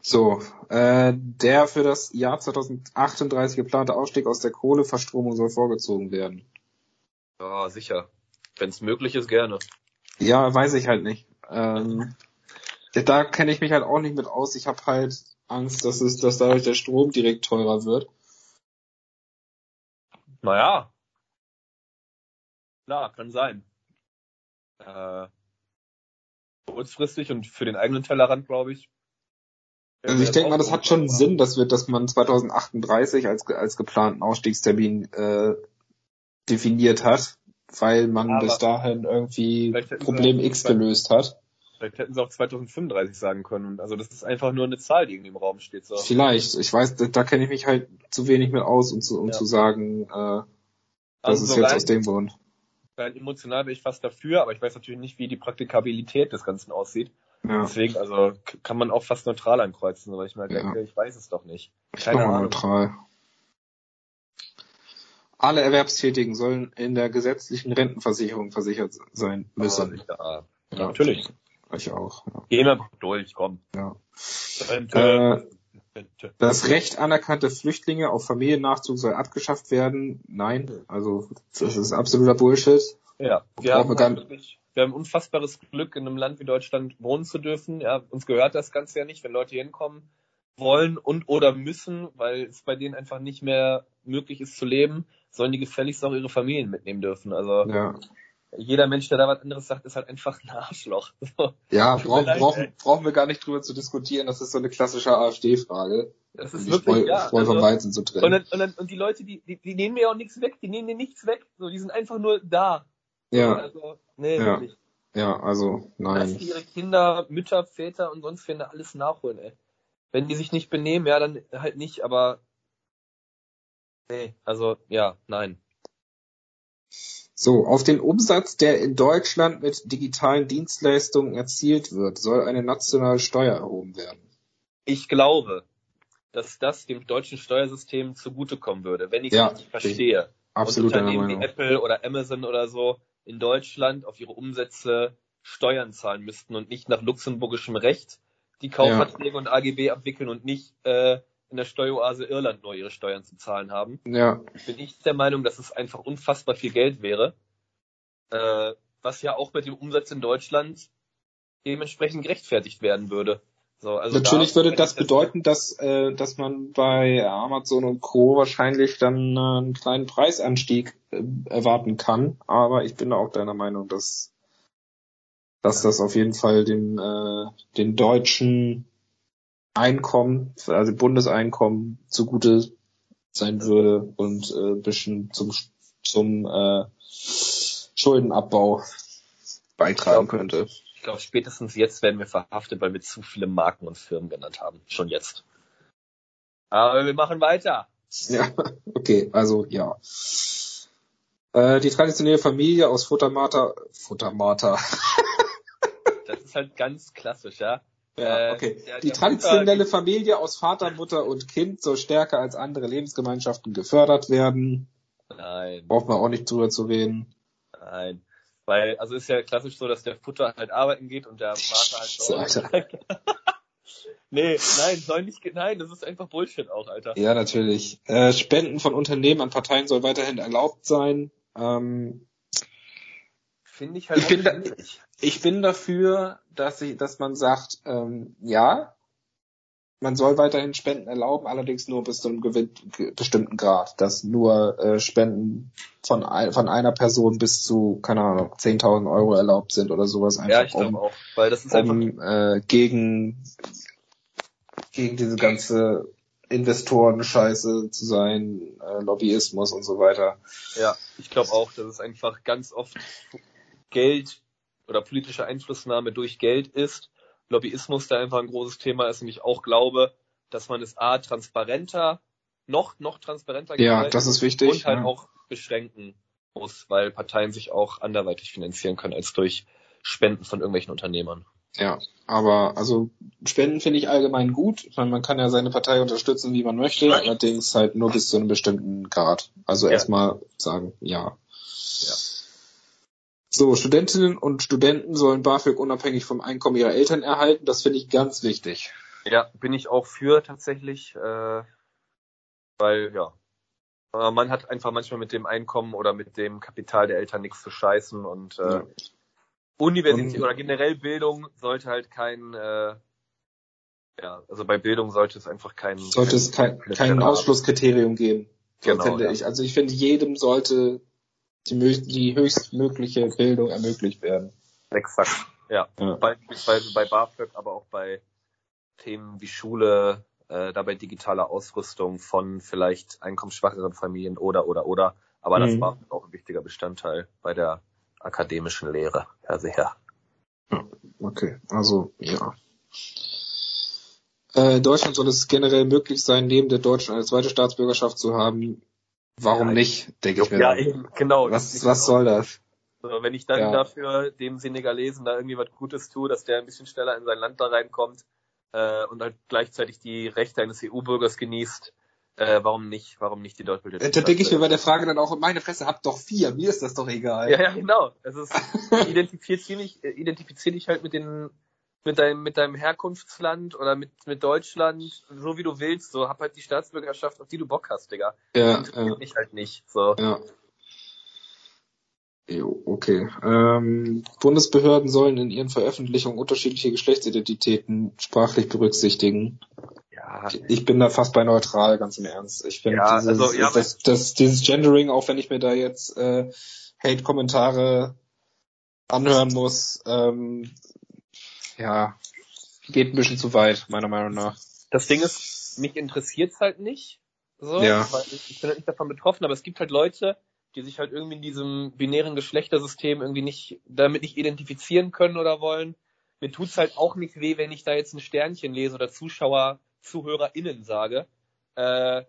So, äh, der für das Jahr 2038 geplante Ausstieg aus der Kohleverstromung soll vorgezogen werden. Ja, sicher. Wenn es möglich ist, gerne. Ja, weiß ich halt nicht. Ähm, da kenne ich mich halt auch nicht mit aus. Ich habe halt Angst, dass es, dass dadurch der Strom direkt teurer wird. Naja. Klar, kann sein. Äh, kurzfristig und für den eigenen Tellerrand, glaube ich. Also ich denke mal, das hat schon Sinn, dass wir, dass man 2038 als, als geplanten Ausstiegstermin äh, definiert hat, weil man Aber bis dahin irgendwie Problem auch- X gelöst hat. Vielleicht hätten sie auch 2035 sagen können. Also das ist einfach nur eine Zahl, die irgendwie im Raum steht. So. Vielleicht. Ich weiß, da, da kenne ich mich halt zu wenig mit aus, um zu, um Ja. zu sagen, äh, das Also ist so jetzt rein- aus dem Grund. Rein emotional bin ich fast dafür, aber ich weiß natürlich nicht, wie die Praktikabilität des Ganzen aussieht. Ja, Deswegen, also kann man auch fast neutral ankreuzen, weil ich mir Ja. denke, ich weiß es doch nicht. ich Keine bin mal Ahnung. neutral. Alle Erwerbstätigen sollen in der gesetzlichen Rentenversicherung versichert sein müssen. Ja, Ja, natürlich. Ich auch. Ja. Gehen wir durch, komm. Ja. Und, Äh, äh, Das Recht anerkannte Flüchtlinge auf Familiennachzug soll abgeschafft werden. Nein, also das ist absoluter Bullshit. ja, wir haben, wirklich, wir haben unfassbares Glück, in einem Land wie Deutschland wohnen zu dürfen. Ja, uns gehört das Ganze ja nicht, wenn Leute hinkommen wollen und oder müssen, weil es bei denen einfach nicht mehr möglich ist zu leben, sollen die gefälligst auch ihre Familien mitnehmen dürfen. Also Ja, jeder Mensch, der da was anderes sagt, ist halt einfach ein Arschloch. So. ja mir brauchen, brauchen, wir gar nicht drüber zu diskutieren. Das ist so eine klassische AfD-Frage. Das ist wirklich, Spreu, ja. Spreu vom also- Weizen zu Und, trennen. dann, und, dann, und die Leute, die, die, die nehmen mir auch nichts weg, die nehmen dir nichts weg. So, die sind einfach nur da. Ja, Also, nee, Ja. wirklich. ja, also nein. die ihre Kinder, Mütter, Väter und sonst wen alles nachholen, ey. Wenn die sich nicht benehmen, ja, dann halt nicht, aber nee, also ja, nein. So, auf den Umsatz, der in Deutschland mit digitalen Dienstleistungen erzielt wird, soll eine nationale Steuer erhoben werden. Ich glaube, dass das dem deutschen Steuersystem zugutekommen würde, wenn ich es Ja, richtig verstehe. Absolut und Unternehmen Meinung. wie Apple oder Amazon oder so in Deutschland auf ihre Umsätze Steuern zahlen müssten und nicht nach luxemburgischem Recht die Kaufverträge und AGB abwickeln und nicht äh, in der Steueroase Irland nur ihre Steuern zu zahlen haben. Ja, Bin ich der Meinung, dass es einfach unfassbar viel Geld wäre, äh, was ja auch mit dem Umsatz in Deutschland dementsprechend gerechtfertigt werden würde. So, also Natürlich da- würde das bedeuten, dass, äh, dass man bei Amazon und Co. wahrscheinlich dann äh, einen kleinen Preisanstieg äh, erwarten kann. Aber ich bin da auch deiner Meinung, dass, dass das auf jeden Fall dem, äh, den deutschen Einkommen, also Bundeseinkommen zugute sein würde und äh, ein bisschen zum, zum äh, Schuldenabbau beitragen Ich glaub- könnte. Ich glaube, spätestens jetzt werden wir verhaftet, weil wir zu viele Marken und Firmen genannt haben. Schon jetzt. Aber wir machen weiter. Ja, okay, also ja. Äh, die traditionelle Familie aus Futtermata, Futtermata, Das ist halt ganz klassisch, ja. Ja, Äh, okay. der- Die der traditionelle Mutter- Familie aus Vater, Mutter und Kind soll stärker als andere Lebensgemeinschaften gefördert werden. Nein, Braucht man auch nicht drüber zu reden. nein. Weil, also ist ja klassisch so, dass der Futter halt arbeiten geht und der Vater halt So, Alter. nee, nein, soll nicht, nein, das ist einfach Bullshit auch, Alter. Ja, natürlich. Äh, Spenden von Unternehmen an Parteien soll weiterhin erlaubt sein. Ähm, Finde ich halt Ich auch bin da-. Ich bin dafür, dass ich, dass man sagt, ähm, ja, man soll weiterhin Spenden erlauben, allerdings nur bis zu einem gewin- ge- bestimmten Grad, dass nur äh, Spenden von, ein, von einer Person bis zu, keine Ahnung, 10.000 Euro erlaubt sind oder sowas einfach, Ja, ich glaube um, auch. Weil das ist einfach, um äh, gegen, gegen diese ganze Investoren-Scheiße zu sein, äh, Lobbyismus und so weiter. ja, ich glaube auch, dass es einfach ganz oft Geld oder politische Einflussnahme durch Geld ist. Lobbyismus da einfach ein großes Thema ist und ich auch glaube, dass man es A, transparenter, noch, noch transparenter Ja, das ist wichtig. und halt ja. auch beschränken muss, weil Parteien sich auch anderweitig finanzieren können als durch Spenden von irgendwelchen Unternehmern. Ja, aber also Spenden finde ich allgemein gut. Ich meine, man kann ja seine Partei unterstützen, wie man möchte, allerdings halt nur bis zu einem bestimmten Grad. Also Ja. erstmal sagen, ja. Ja. So, Studentinnen und Studenten sollen BAföG unabhängig vom Einkommen ihrer Eltern erhalten. Das finde ich ganz wichtig. Ja, bin ich auch für tatsächlich, äh, weil ja, man hat einfach manchmal mit dem Einkommen oder mit dem Kapital der Eltern nichts zu scheißen und äh, Ja. Universität Und- oder generell Bildung sollte halt kein, äh, ja, also bei Bildung sollte es einfach kein Sollte es kein, kein. Ausschlusskriterium geben. Genau, finde ja. ich. Also ich finde, jedem sollte die, die höchstmögliche Bildung ermöglicht werden. Exakt. Ja. Ja. Beispielsweise bei BAföG, aber auch bei Themen wie Schule, äh, dabei digitale Ausrüstung von vielleicht einkommensschwacheren Familien oder oder oder. Aber das Mhm. war auch ein wichtiger Bestandteil bei der akademischen Lehre. Ja, sehr. Okay, also ja. Äh, in Deutschland soll es generell möglich sein, neben der deutschen eine zweite Staatsbürgerschaft zu haben. Warum Ja, nicht, denke ich mir. Ja, eben, genau. was, was soll das? Also, wenn ich dann Ja. dafür dem Senegalesen da irgendwie was Gutes tue, dass der ein bisschen schneller in sein Land da reinkommt äh, und halt gleichzeitig die Rechte eines EU-Bürgers genießt, äh, warum nicht? Warum nicht die doppelte Äh, Da denke ich mir bei der Frage dann auch, meine Fresse, habt doch vier, mir ist das doch egal. Ja, ja, genau. Es ist, identifizier dich, äh, identifizier dich halt mit den, mit deinem, mit deinem Herkunftsland oder mit, mit Deutschland, so wie du willst, so, hab halt die Staatsbürgerschaft, auf die du Bock hast, Digga. ja, Interessiert ja. mich halt nicht, so. ja. Jo, okay. Ähm, Bundesbehörden sollen in ihren Veröffentlichungen unterschiedliche Geschlechtsidentitäten sprachlich berücksichtigen. Ja, Ich bin da fast bei neutral, ganz im Ernst. Ich finde Ja, dieses, also, ja, das, das, dieses Gendering, auch wenn ich mir da jetzt äh, Hate-Kommentare anhören muss, ähm, ja, geht ein bisschen zu weit, meiner Meinung nach. das Ding ist, mich interessiert's halt nicht, so, Ja. weil ich, bin halt nicht davon betroffen, aber es gibt halt Leute, die sich halt irgendwie in diesem binären Geschlechtersystem irgendwie nicht, damit nicht identifizieren können oder wollen. Mir tut's halt auch nicht weh, wenn ich da jetzt ein Sternchen lese oder Zuschauer, ZuhörerInnen sage. Äh,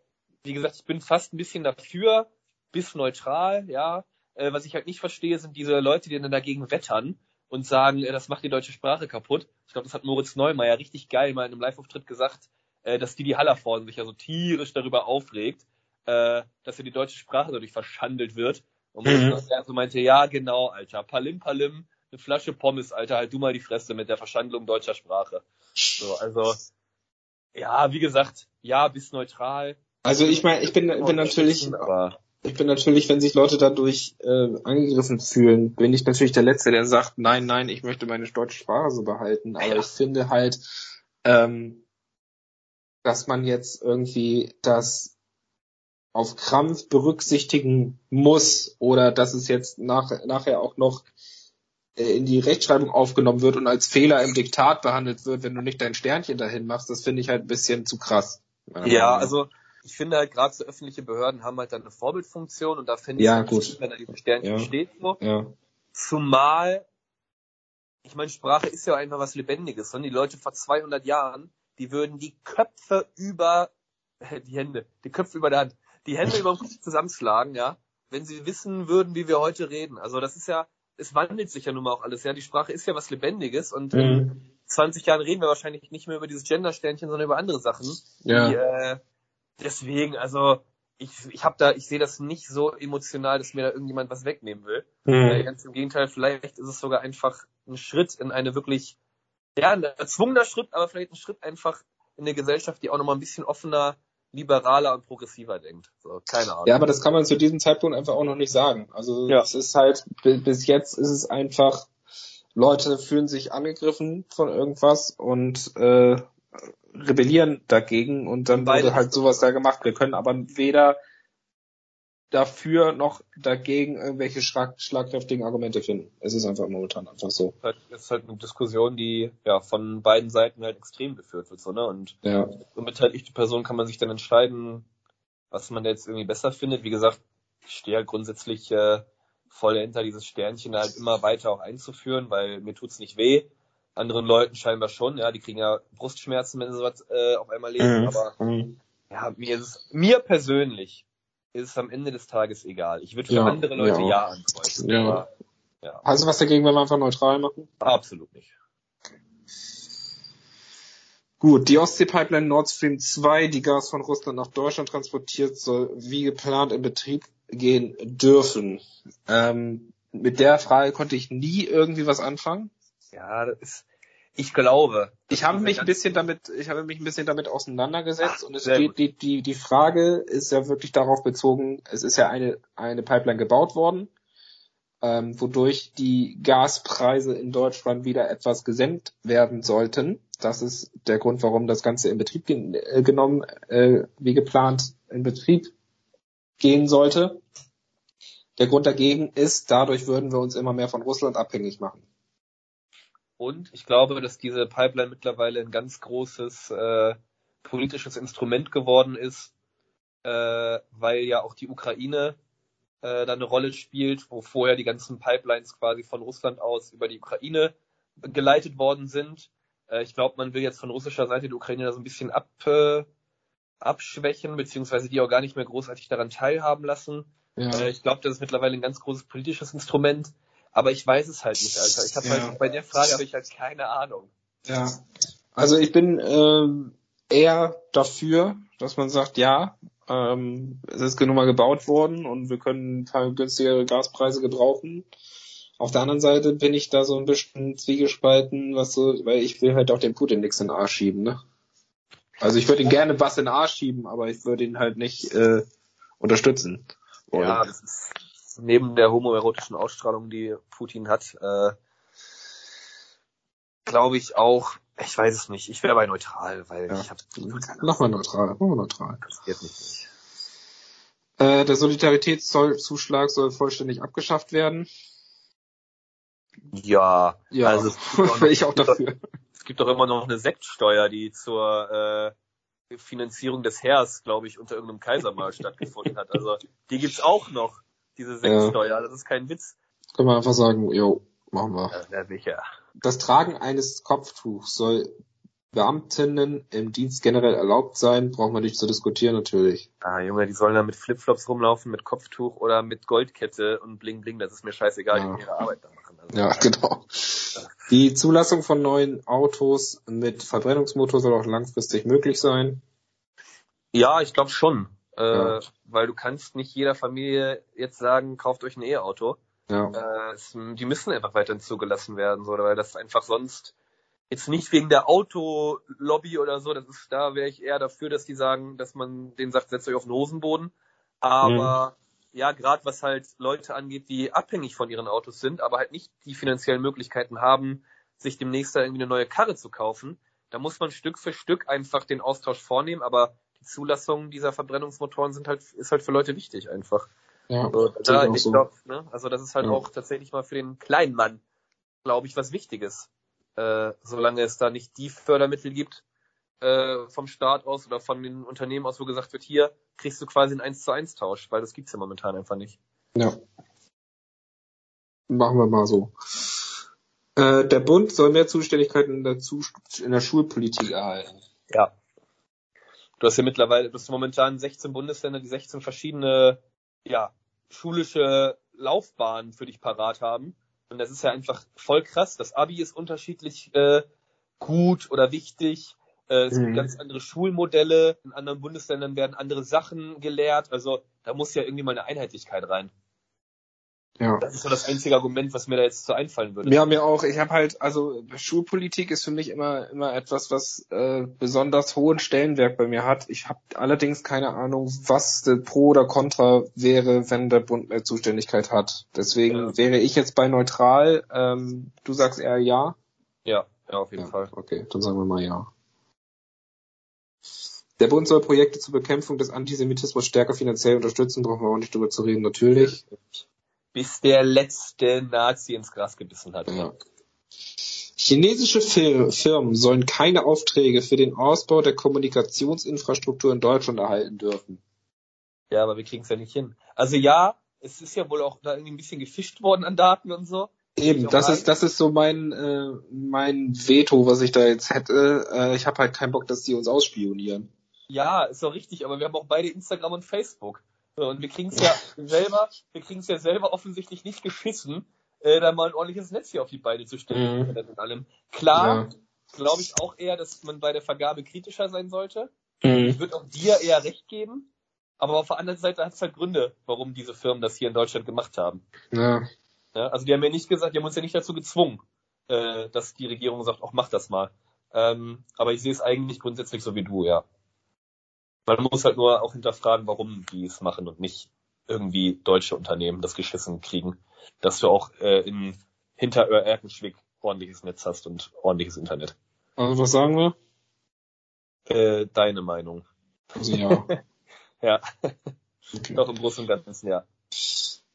wie gesagt, ich bin fast ein bisschen dafür, bis neutral, ja. Äh, was ich halt nicht verstehe, sind diese Leute, die dann dagegen wettern und sagen, äh, das macht die deutsche Sprache kaputt. Ich glaube, das hat Moritz Neumeier richtig geil mal in einem Live-Auftritt gesagt, äh, dass Didi Hallervorden sich ja so tierisch darüber aufregt, äh, dass ja die deutsche Sprache dadurch verschandelt wird. Und Moritz Mhm. Neumeier so meinte, ja genau, Alter, Palim Palim, eine Flasche Pommes, Alter, halt du mal die Fresse mit der Verschandlung deutscher Sprache. So, also, ja, wie gesagt, ja, bis neutral. Also ich meine, ich bin, bin natürlich, ich bin natürlich, wenn sich Leute dadurch äh, angegriffen fühlen, bin ich natürlich der Letzte, der sagt, nein, nein, ich möchte meine deutsche Sprache so behalten. Aber Ja. ich finde halt, ähm, dass man jetzt irgendwie das auf Krampf berücksichtigen muss oder dass es jetzt nach, nachher auch noch äh, in die Rechtschreibung aufgenommen wird und als Fehler im Diktat behandelt wird, wenn du nicht dein Sternchen dahin machst, das finde ich halt ein bisschen zu krass. Ja, Meinung also ich finde halt gerade so öffentliche Behörden haben halt dann eine Vorbildfunktion und da finde Ja, ich es gut. schön, wenn da dieses Sternchen Ja. steht so. Ja. Zumal, ich meine, Sprache ist ja einfach was Lebendiges. Und die Leute vor 200 Jahren, die würden die Köpfe über, die Hände, die Köpfe über der Hand, die Hände über den Kopf zusammenschlagen, ja, wenn sie wissen würden, wie wir heute reden. Also das ist ja, es wandelt sich ja nun mal auch alles, ja. Die Sprache ist ja was Lebendiges und Mhm. 20 Jahren reden wir wahrscheinlich nicht mehr über dieses Gender-Sternchen, sondern über andere Sachen. Ja. Die, äh, deswegen, also ich, ich habe da, ich sehe das nicht so emotional, dass mir da irgendjemand was wegnehmen will. Äh, Hm. ganz im Gegenteil, vielleicht ist es sogar einfach ein Schritt in eine wirklich, ja, ein erzwungener Schritt, aber vielleicht ein Schritt einfach in eine Gesellschaft, die auch nochmal ein bisschen offener, liberaler und progressiver denkt. So, keine Ahnung. Ja, aber das kann man zu diesem Zeitpunkt einfach auch noch nicht sagen. Also Ja. es ist halt, bi- bis jetzt ist es einfach, Leute fühlen sich angegriffen von irgendwas und äh, rebellieren dagegen und dann Beide wurde halt sowas da gemacht. Wir können aber weder dafür noch dagegen irgendwelche schlag schlagkräftigen Argumente finden. Es ist einfach momentan einfach so. halt, es ist halt eine Diskussion, die ja von beiden Seiten halt extrem geführt wird, so, ne? Und Ja. so beteiligte Person kann man sich dann entscheiden, was man jetzt irgendwie besser findet. Wie gesagt, ich stehe halt grundsätzlich äh, voll dahinter, dieses Sternchen halt immer weiter auch einzuführen, weil mir tut's nicht weh. Anderen Leuten scheinbar schon, ja, die kriegen ja Brustschmerzen, wenn sie sowas äh, auf einmal lesen, aber Mhm. ja, mir ist es, mir persönlich ist es am Ende des Tages egal. Ich würde für Ja, andere Leute ja. ja, ankreuzen. Ja. aber ja, Hast du was dagegen, wenn wir einfach neutral machen? absolut nicht. Gut, die Ostsee-Pipeline Nord Stream 2, die Gas von Russland nach Deutschland transportiert, soll wie geplant in Betrieb gehen dürfen. Ähm, mit der Frage konnte ich nie irgendwie was anfangen. Ja, das ist, ich glaube. Ich habe mich ein bisschen damit, ich habe mich ein bisschen damit auseinandergesetzt und es geht, gut. die, die, die Frage ist ja wirklich darauf bezogen, es ist ja eine, eine Pipeline gebaut worden, ähm, wodurch die Gaspreise in Deutschland wieder etwas gesenkt werden sollten. Das ist der Grund, warum das Ganze in Betrieb gen äh, genommen, äh, wie geplant in Betrieb gehen sollte. Der Grund dagegen ist, dadurch würden wir uns immer mehr von Russland abhängig machen. Und ich glaube, dass diese Pipeline mittlerweile ein ganz großes äh, politisches Instrument geworden ist, äh, weil ja auch die Ukraine äh, da eine Rolle spielt, wo vorher die ganzen Pipelines quasi von Russland aus über die Ukraine geleitet worden sind. Äh, ich glaube, man will jetzt von russischer Seite die Ukraine da so ein bisschen ab, äh, abschwächen, beziehungsweise die auch gar nicht mehr großartig daran teilhaben lassen. Ja. Äh, ich glaube, das ist mittlerweile ein ganz großes politisches Instrument, aber ich weiß es halt nicht, Alter. Ich habe Ja. halt bei der Frage habe ich halt keine Ahnung. Ja. Also ich bin ähm, eher dafür, dass man sagt, ja, ähm, es ist genug mal gebaut worden und wir können ein paar günstigere Gaspreise gebrauchen. Auf der anderen Seite bin ich da so ein bisschen zwiegespalten, was so, weil ich will halt auch den Putin nichts in den Arsch schieben, ne? Also ich würde ihn gerne was in den Arsch schieben, aber ich würde ihn halt nicht äh, unterstützen. wollen. Ja, das ist neben der homoerotischen Ausstrahlung, die Putin hat, äh, glaube ich auch, ich weiß es nicht, ich wäre bei neutral, weil Ja. ich habe Mach mal neutral, mach mal neutral. interessiert mich nicht. Äh, der Solidaritätszuschlag soll vollständig abgeschafft werden. Ja, Ja, also es gibt, doch wäre ich auch dafür. es gibt doch immer noch eine Sektsteuer, die zur äh, Finanzierung des Heers, glaube ich, unter irgendeinem Kaisermahl stattgefunden hat. Also die gibt's auch noch, diese Sektsteuer. Das ist kein Witz. Können wir einfach sagen, jo, machen wir. Ja, sicher. Das Tragen eines Kopftuchs soll Beamtinnen im Dienst generell erlaubt sein, brauchen wir nicht zu diskutieren, natürlich. Ah, Junge, die sollen da mit Flipflops rumlaufen, mit Kopftuch oder mit Goldkette und Bling Bling. Das ist mir scheißegal, Ja. die ihre Arbeit da machen. Also, Ja, genau. Die Zulassung von neuen Autos mit Verbrennungsmotor soll auch langfristig möglich sein. ja ich glaube schon. Äh, Ja. Weil du kannst nicht jeder Familie jetzt sagen, kauft euch ein E-Auto. Ja, Äh, es, die müssen einfach weiterhin zugelassen werden, so, weil das einfach sonst jetzt nicht wegen der Autolobby oder so, das ist, da wäre ich eher dafür, dass die sagen, dass man denen sagt, setzt euch auf den Hosenboden. Aber ja, gerade was halt Leute angeht, die abhängig von ihren Autos sind, aber halt nicht die finanziellen Möglichkeiten haben, sich demnächst da irgendwie eine neue Karre zu kaufen, da muss man Stück für Stück einfach den Austausch vornehmen, aber die Zulassung dieser Verbrennungsmotoren sind halt, ist halt für Leute wichtig einfach. ja. So, sehe da, ich so. glaub, ne, also das ist halt Ja. auch tatsächlich mal für den kleinen Mann, glaube ich, was Wichtiges. Äh, solange es da nicht die Fördermittel gibt äh, vom Staat aus oder von den Unternehmen aus, wo gesagt wird, hier kriegst du quasi einen 1 zu 1 Tausch, weil das gibt's ja momentan einfach nicht. Ja. Machen wir mal so. Äh, der Bund soll mehr Zuständigkeiten in der, Zu in der Schulpolitik erhalten. Ja. Du hast ja mittlerweile, du hast momentan 16 Bundesländer, die 16 verschiedene, ja, schulische Laufbahnen für dich parat haben. Und das ist ja einfach voll krass. Das Abi ist unterschiedlich äh, gut oder wichtig. Äh, es Mhm. gibt ganz andere Schulmodelle. In anderen Bundesländern werden andere Sachen gelehrt. Also da muss ja irgendwie mal eine Einheitlichkeit rein. Ja. Das ist so das einzige Argument, was mir da jetzt so einfallen würde. Ja, mir auch. Ich habe halt, also Schulpolitik ist für mich immer immer etwas, was äh, besonders hohen Stellenwert bei mir hat. Ich habe allerdings keine Ahnung, was äh, pro oder contra wäre, wenn der Bund mehr Zuständigkeit hat. Deswegen Ja. wäre ich jetzt bei neutral. Ähm, du sagst eher ja. Ja, ja, auf jeden Ja, Fall. Okay, dann sagen wir mal ja. Der Bund soll Projekte zur Bekämpfung des Antisemitismus stärker finanziell unterstützen, brauchen wir auch nicht drüber zu reden, natürlich. Bis der letzte Nazi ins Gras gebissen hat. Ja. Chinesische Fir Firmen sollen keine Aufträge für den Ausbau der Kommunikationsinfrastruktur in Deutschland erhalten dürfen. Ja, aber wir kriegen es ja nicht hin. Also ja, es ist ja wohl auch da irgendwie ein bisschen gefischt worden an Daten und so. Eben, das ist das ist so mein äh, mein Veto, was ich da jetzt hätte. Äh, ich habe halt keinen Bock, dass die uns ausspionieren. Ja, ist doch richtig, aber wir haben auch beide Instagram und Facebook. So, und wir kriegen es ja selber, wir kriegen es ja selber offensichtlich nicht geschissen, äh, da mal ein ordentliches Netz hier auf die Beine zu stellen. Mhm. Und allem. Klar, Ja. glaube ich auch eher, dass man bei der Vergabe kritischer sein sollte. Mhm. Ich würde auch dir eher recht geben. Aber auf der anderen Seite hat es halt Gründe, warum diese Firmen das hier in Deutschland gemacht haben. Ja. Ja, also die haben ja nicht gesagt, die haben uns ja nicht dazu gezwungen, äh, dass die Regierung sagt, auch mach das mal. Ähm, aber ich sehe es eigentlich grundsätzlich so wie du, ja. Man muss halt nur auch hinterfragen, warum die es machen und nicht irgendwie deutsche Unternehmen das geschissen kriegen, dass du auch äh, in Hinteröhr Erkenschwick ordentliches Netz hast und ordentliches Internet. Also was sagen wir? Äh, deine Meinung. Also ja. Ja, Okay. doch im Großen und Ganzen, ja.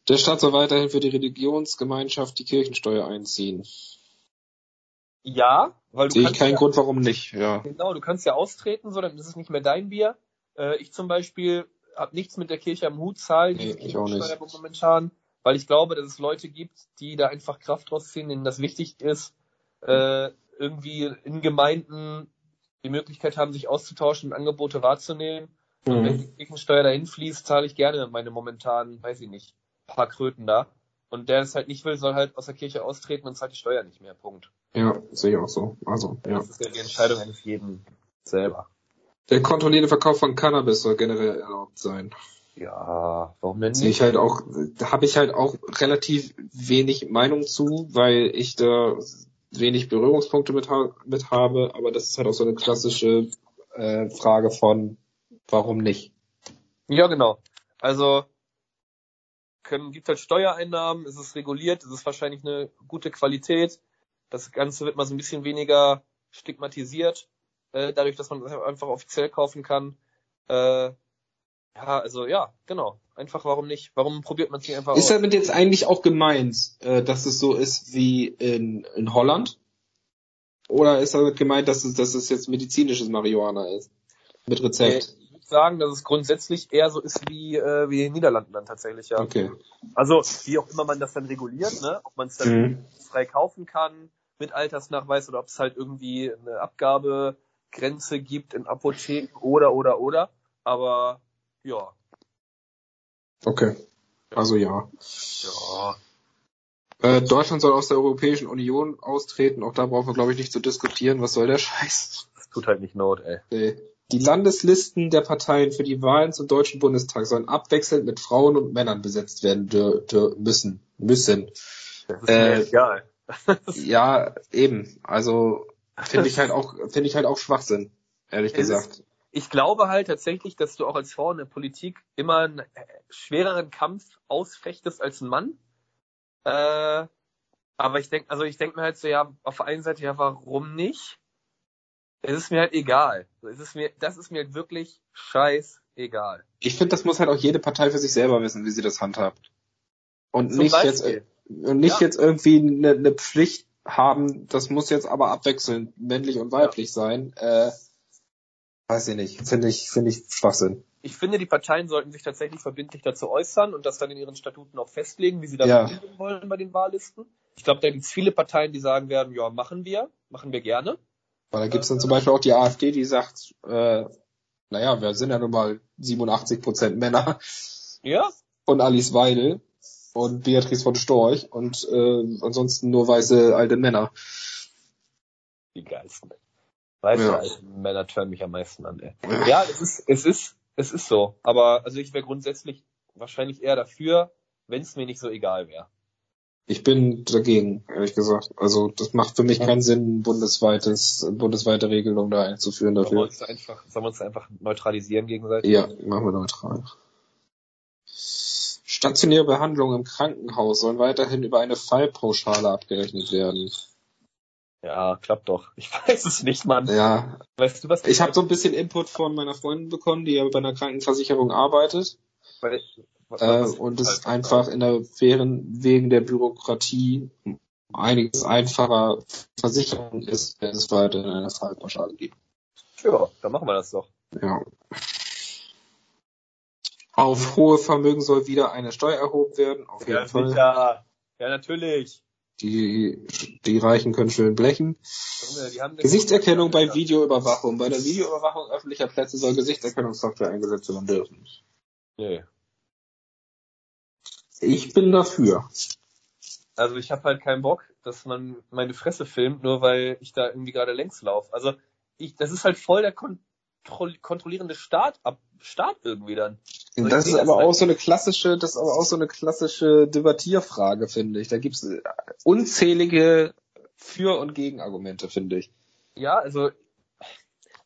Der Staat soll weiterhin für die Religionsgemeinschaft die Kirchensteuer einziehen. Ja, weil du Sehe ich keinen ja, Grund, warum nicht. Ja. Genau, du kannst ja austreten, so dann ist es nicht mehr dein Bier. Äh, ich zum Beispiel habe nichts mit der Kirche am Hut, zahle Nee, nicht. Kirchensteuer momentan, weil ich glaube, dass es Leute gibt, die da einfach Kraft draus ziehen, denen das wichtig ist, äh, irgendwie in Gemeinden die Möglichkeit haben, sich auszutauschen und Angebote wahrzunehmen. Und wenn Mhm. die Kirchensteuer dahin fließt, zahle ich gerne meine momentanen, weiß ich nicht, paar Kröten da. Und der es halt nicht will, soll halt aus der Kirche austreten und zahlt die Steuer nicht mehr. Punkt. Ja, sehe ich auch so. Also, ja. Das ist ja die Entscheidung eines jeden selber. Der kontrollierte Verkauf von Cannabis soll generell erlaubt sein. Ja, warum denn Sehe nicht? ich halt auch, da habe ich halt auch relativ wenig Meinung zu, weil ich da wenig Berührungspunkte mit, ha mit habe, aber das ist halt auch so eine klassische äh, Frage von warum nicht. Ja, genau. Also können, gibt halt Steuereinnahmen, es ist reguliert, es ist wahrscheinlich eine gute Qualität. Das Ganze wird mal so ein bisschen weniger stigmatisiert, äh, dadurch, dass man das einfach offiziell kaufen kann. Äh, ja, also ja, genau. Einfach warum nicht? Warum probiert man es nicht einfach Ist aus? damit jetzt eigentlich auch gemeint, äh, dass es so ist wie in, in Holland? Oder ist damit gemeint, dass es, dass es jetzt medizinisches Marihuana ist? Mit Äh, Rezept? ich würde sagen, dass es grundsätzlich eher so ist wie, äh, wie in den Niederlanden dann tatsächlich, ja. Okay. Also wie auch immer man das dann reguliert, ne? Ob man es dann Mhm. frei kaufen kann mit Altersnachweis oder ob es halt irgendwie eine Abgabegrenze gibt in Apotheken oder oder oder. Aber ja, Okay. Also ja. ja. Äh, Deutschland soll aus der Europäischen Union austreten. Auch da brauchen wir, glaube ich, nicht zu diskutieren. Was soll der Scheiß? Das tut halt nicht Not, ey. Nee. Die Landeslisten der Parteien für die Wahlen zum Deutschen Bundestag sollen abwechselnd mit Frauen und Männern besetzt werden müssen. Müssen. Das ist Äh, mir egal. Ja, eben. Also finde ich halt auch finde ich halt auch Schwachsinn, ehrlich Es ist- gesagt. Ich glaube halt tatsächlich, dass du auch als Frau in der Politik immer einen äh, schwereren Kampf ausfechtest als ein Mann. Äh, aber ich denke, also ich denke mir halt so, ja, auf der einen Seite, ja, warum nicht? Es ist mir halt egal. Es ist mir, das ist mir halt wirklich scheißegal. Ich finde, das muss halt auch jede Partei für sich selber wissen, wie sie das handhabt. Und Zum nicht jetzt Beispiel. und nicht Ja. jetzt irgendwie eine, eine Pflicht haben, das muss jetzt aber abwechselnd männlich und weiblich sein. Äh, weiß ich nicht. Finde ich, finde ich Schwachsinn. Ich finde, die Parteien sollten sich tatsächlich verbindlich dazu äußern und das dann in ihren Statuten auch festlegen, wie sie damit Ja. wollen bei den Wahllisten. Ich glaube, da gibt es viele Parteien, die sagen werden, ja, machen wir, machen wir gerne. Weil da gibt's dann zum Beispiel auch die AfD, die sagt, äh, naja, wir sind ja nun mal 87 Prozent Männer Ja, und Alice Weidel und Beatrice von Storch und äh, ansonsten nur weiße alte Männer. Die geilsten. Weiße Ja. alte Männer tören mich am meisten an, ey. Ja, es ist, es ist, es ist so. Aber also ich wäre grundsätzlich wahrscheinlich eher dafür, wenn es mir nicht so egal wäre. Ich bin dagegen, ehrlich gesagt. Also das macht für mich keinen Sinn, bundesweites, bundesweite Regelung da einzuführen Sollen wir dafür. uns da einfach, sollen wir uns da einfach neutralisieren gegenseitig? Ja, machen wir neutral. Stationäre Behandlungen im Krankenhaus sollen weiterhin über eine Fallpauschale abgerechnet werden. Ja, klappt doch. Ich weiß es nicht, Mann. Ja, Weißt du was? ich habe so ein bisschen Input von meiner Freundin bekommen, die ja bei einer Krankenversicherung arbeitet. Weil- was- Äh, was- und es halt- einfach in der während, wegen der Bürokratie einiges einfacher Versicherung ist, wenn es weiterhin eine Fallpauschale gibt. Ja, dann machen wir das doch. Ja. Auf hohe Vermögen soll wieder eine Steuer erhoben werden, auf jeden Ja, Fall. sicher. Ja, natürlich. Die, die Reichen können schön blechen. Haben Gesichtserkennung bei Videoüberwachung. Bei der Videoüberwachung öffentlicher Plätze soll Gesichtserkennungssoftware eingesetzt werden dürfen. Nee. Ich bin dafür. Also ich habe halt keinen Bock, dass man meine Fresse filmt, nur weil ich da irgendwie gerade längs laufe. Also ich, das ist halt voll der kontroll kontrollierende Staat, ab, Staat irgendwie dann. Also Das ist aber auch so eine klassische, das ist aber auch so eine klassische Debattierfrage, finde ich. Da gibt's äh, unzählige Für- und Gegenargumente, finde ich. Ja, also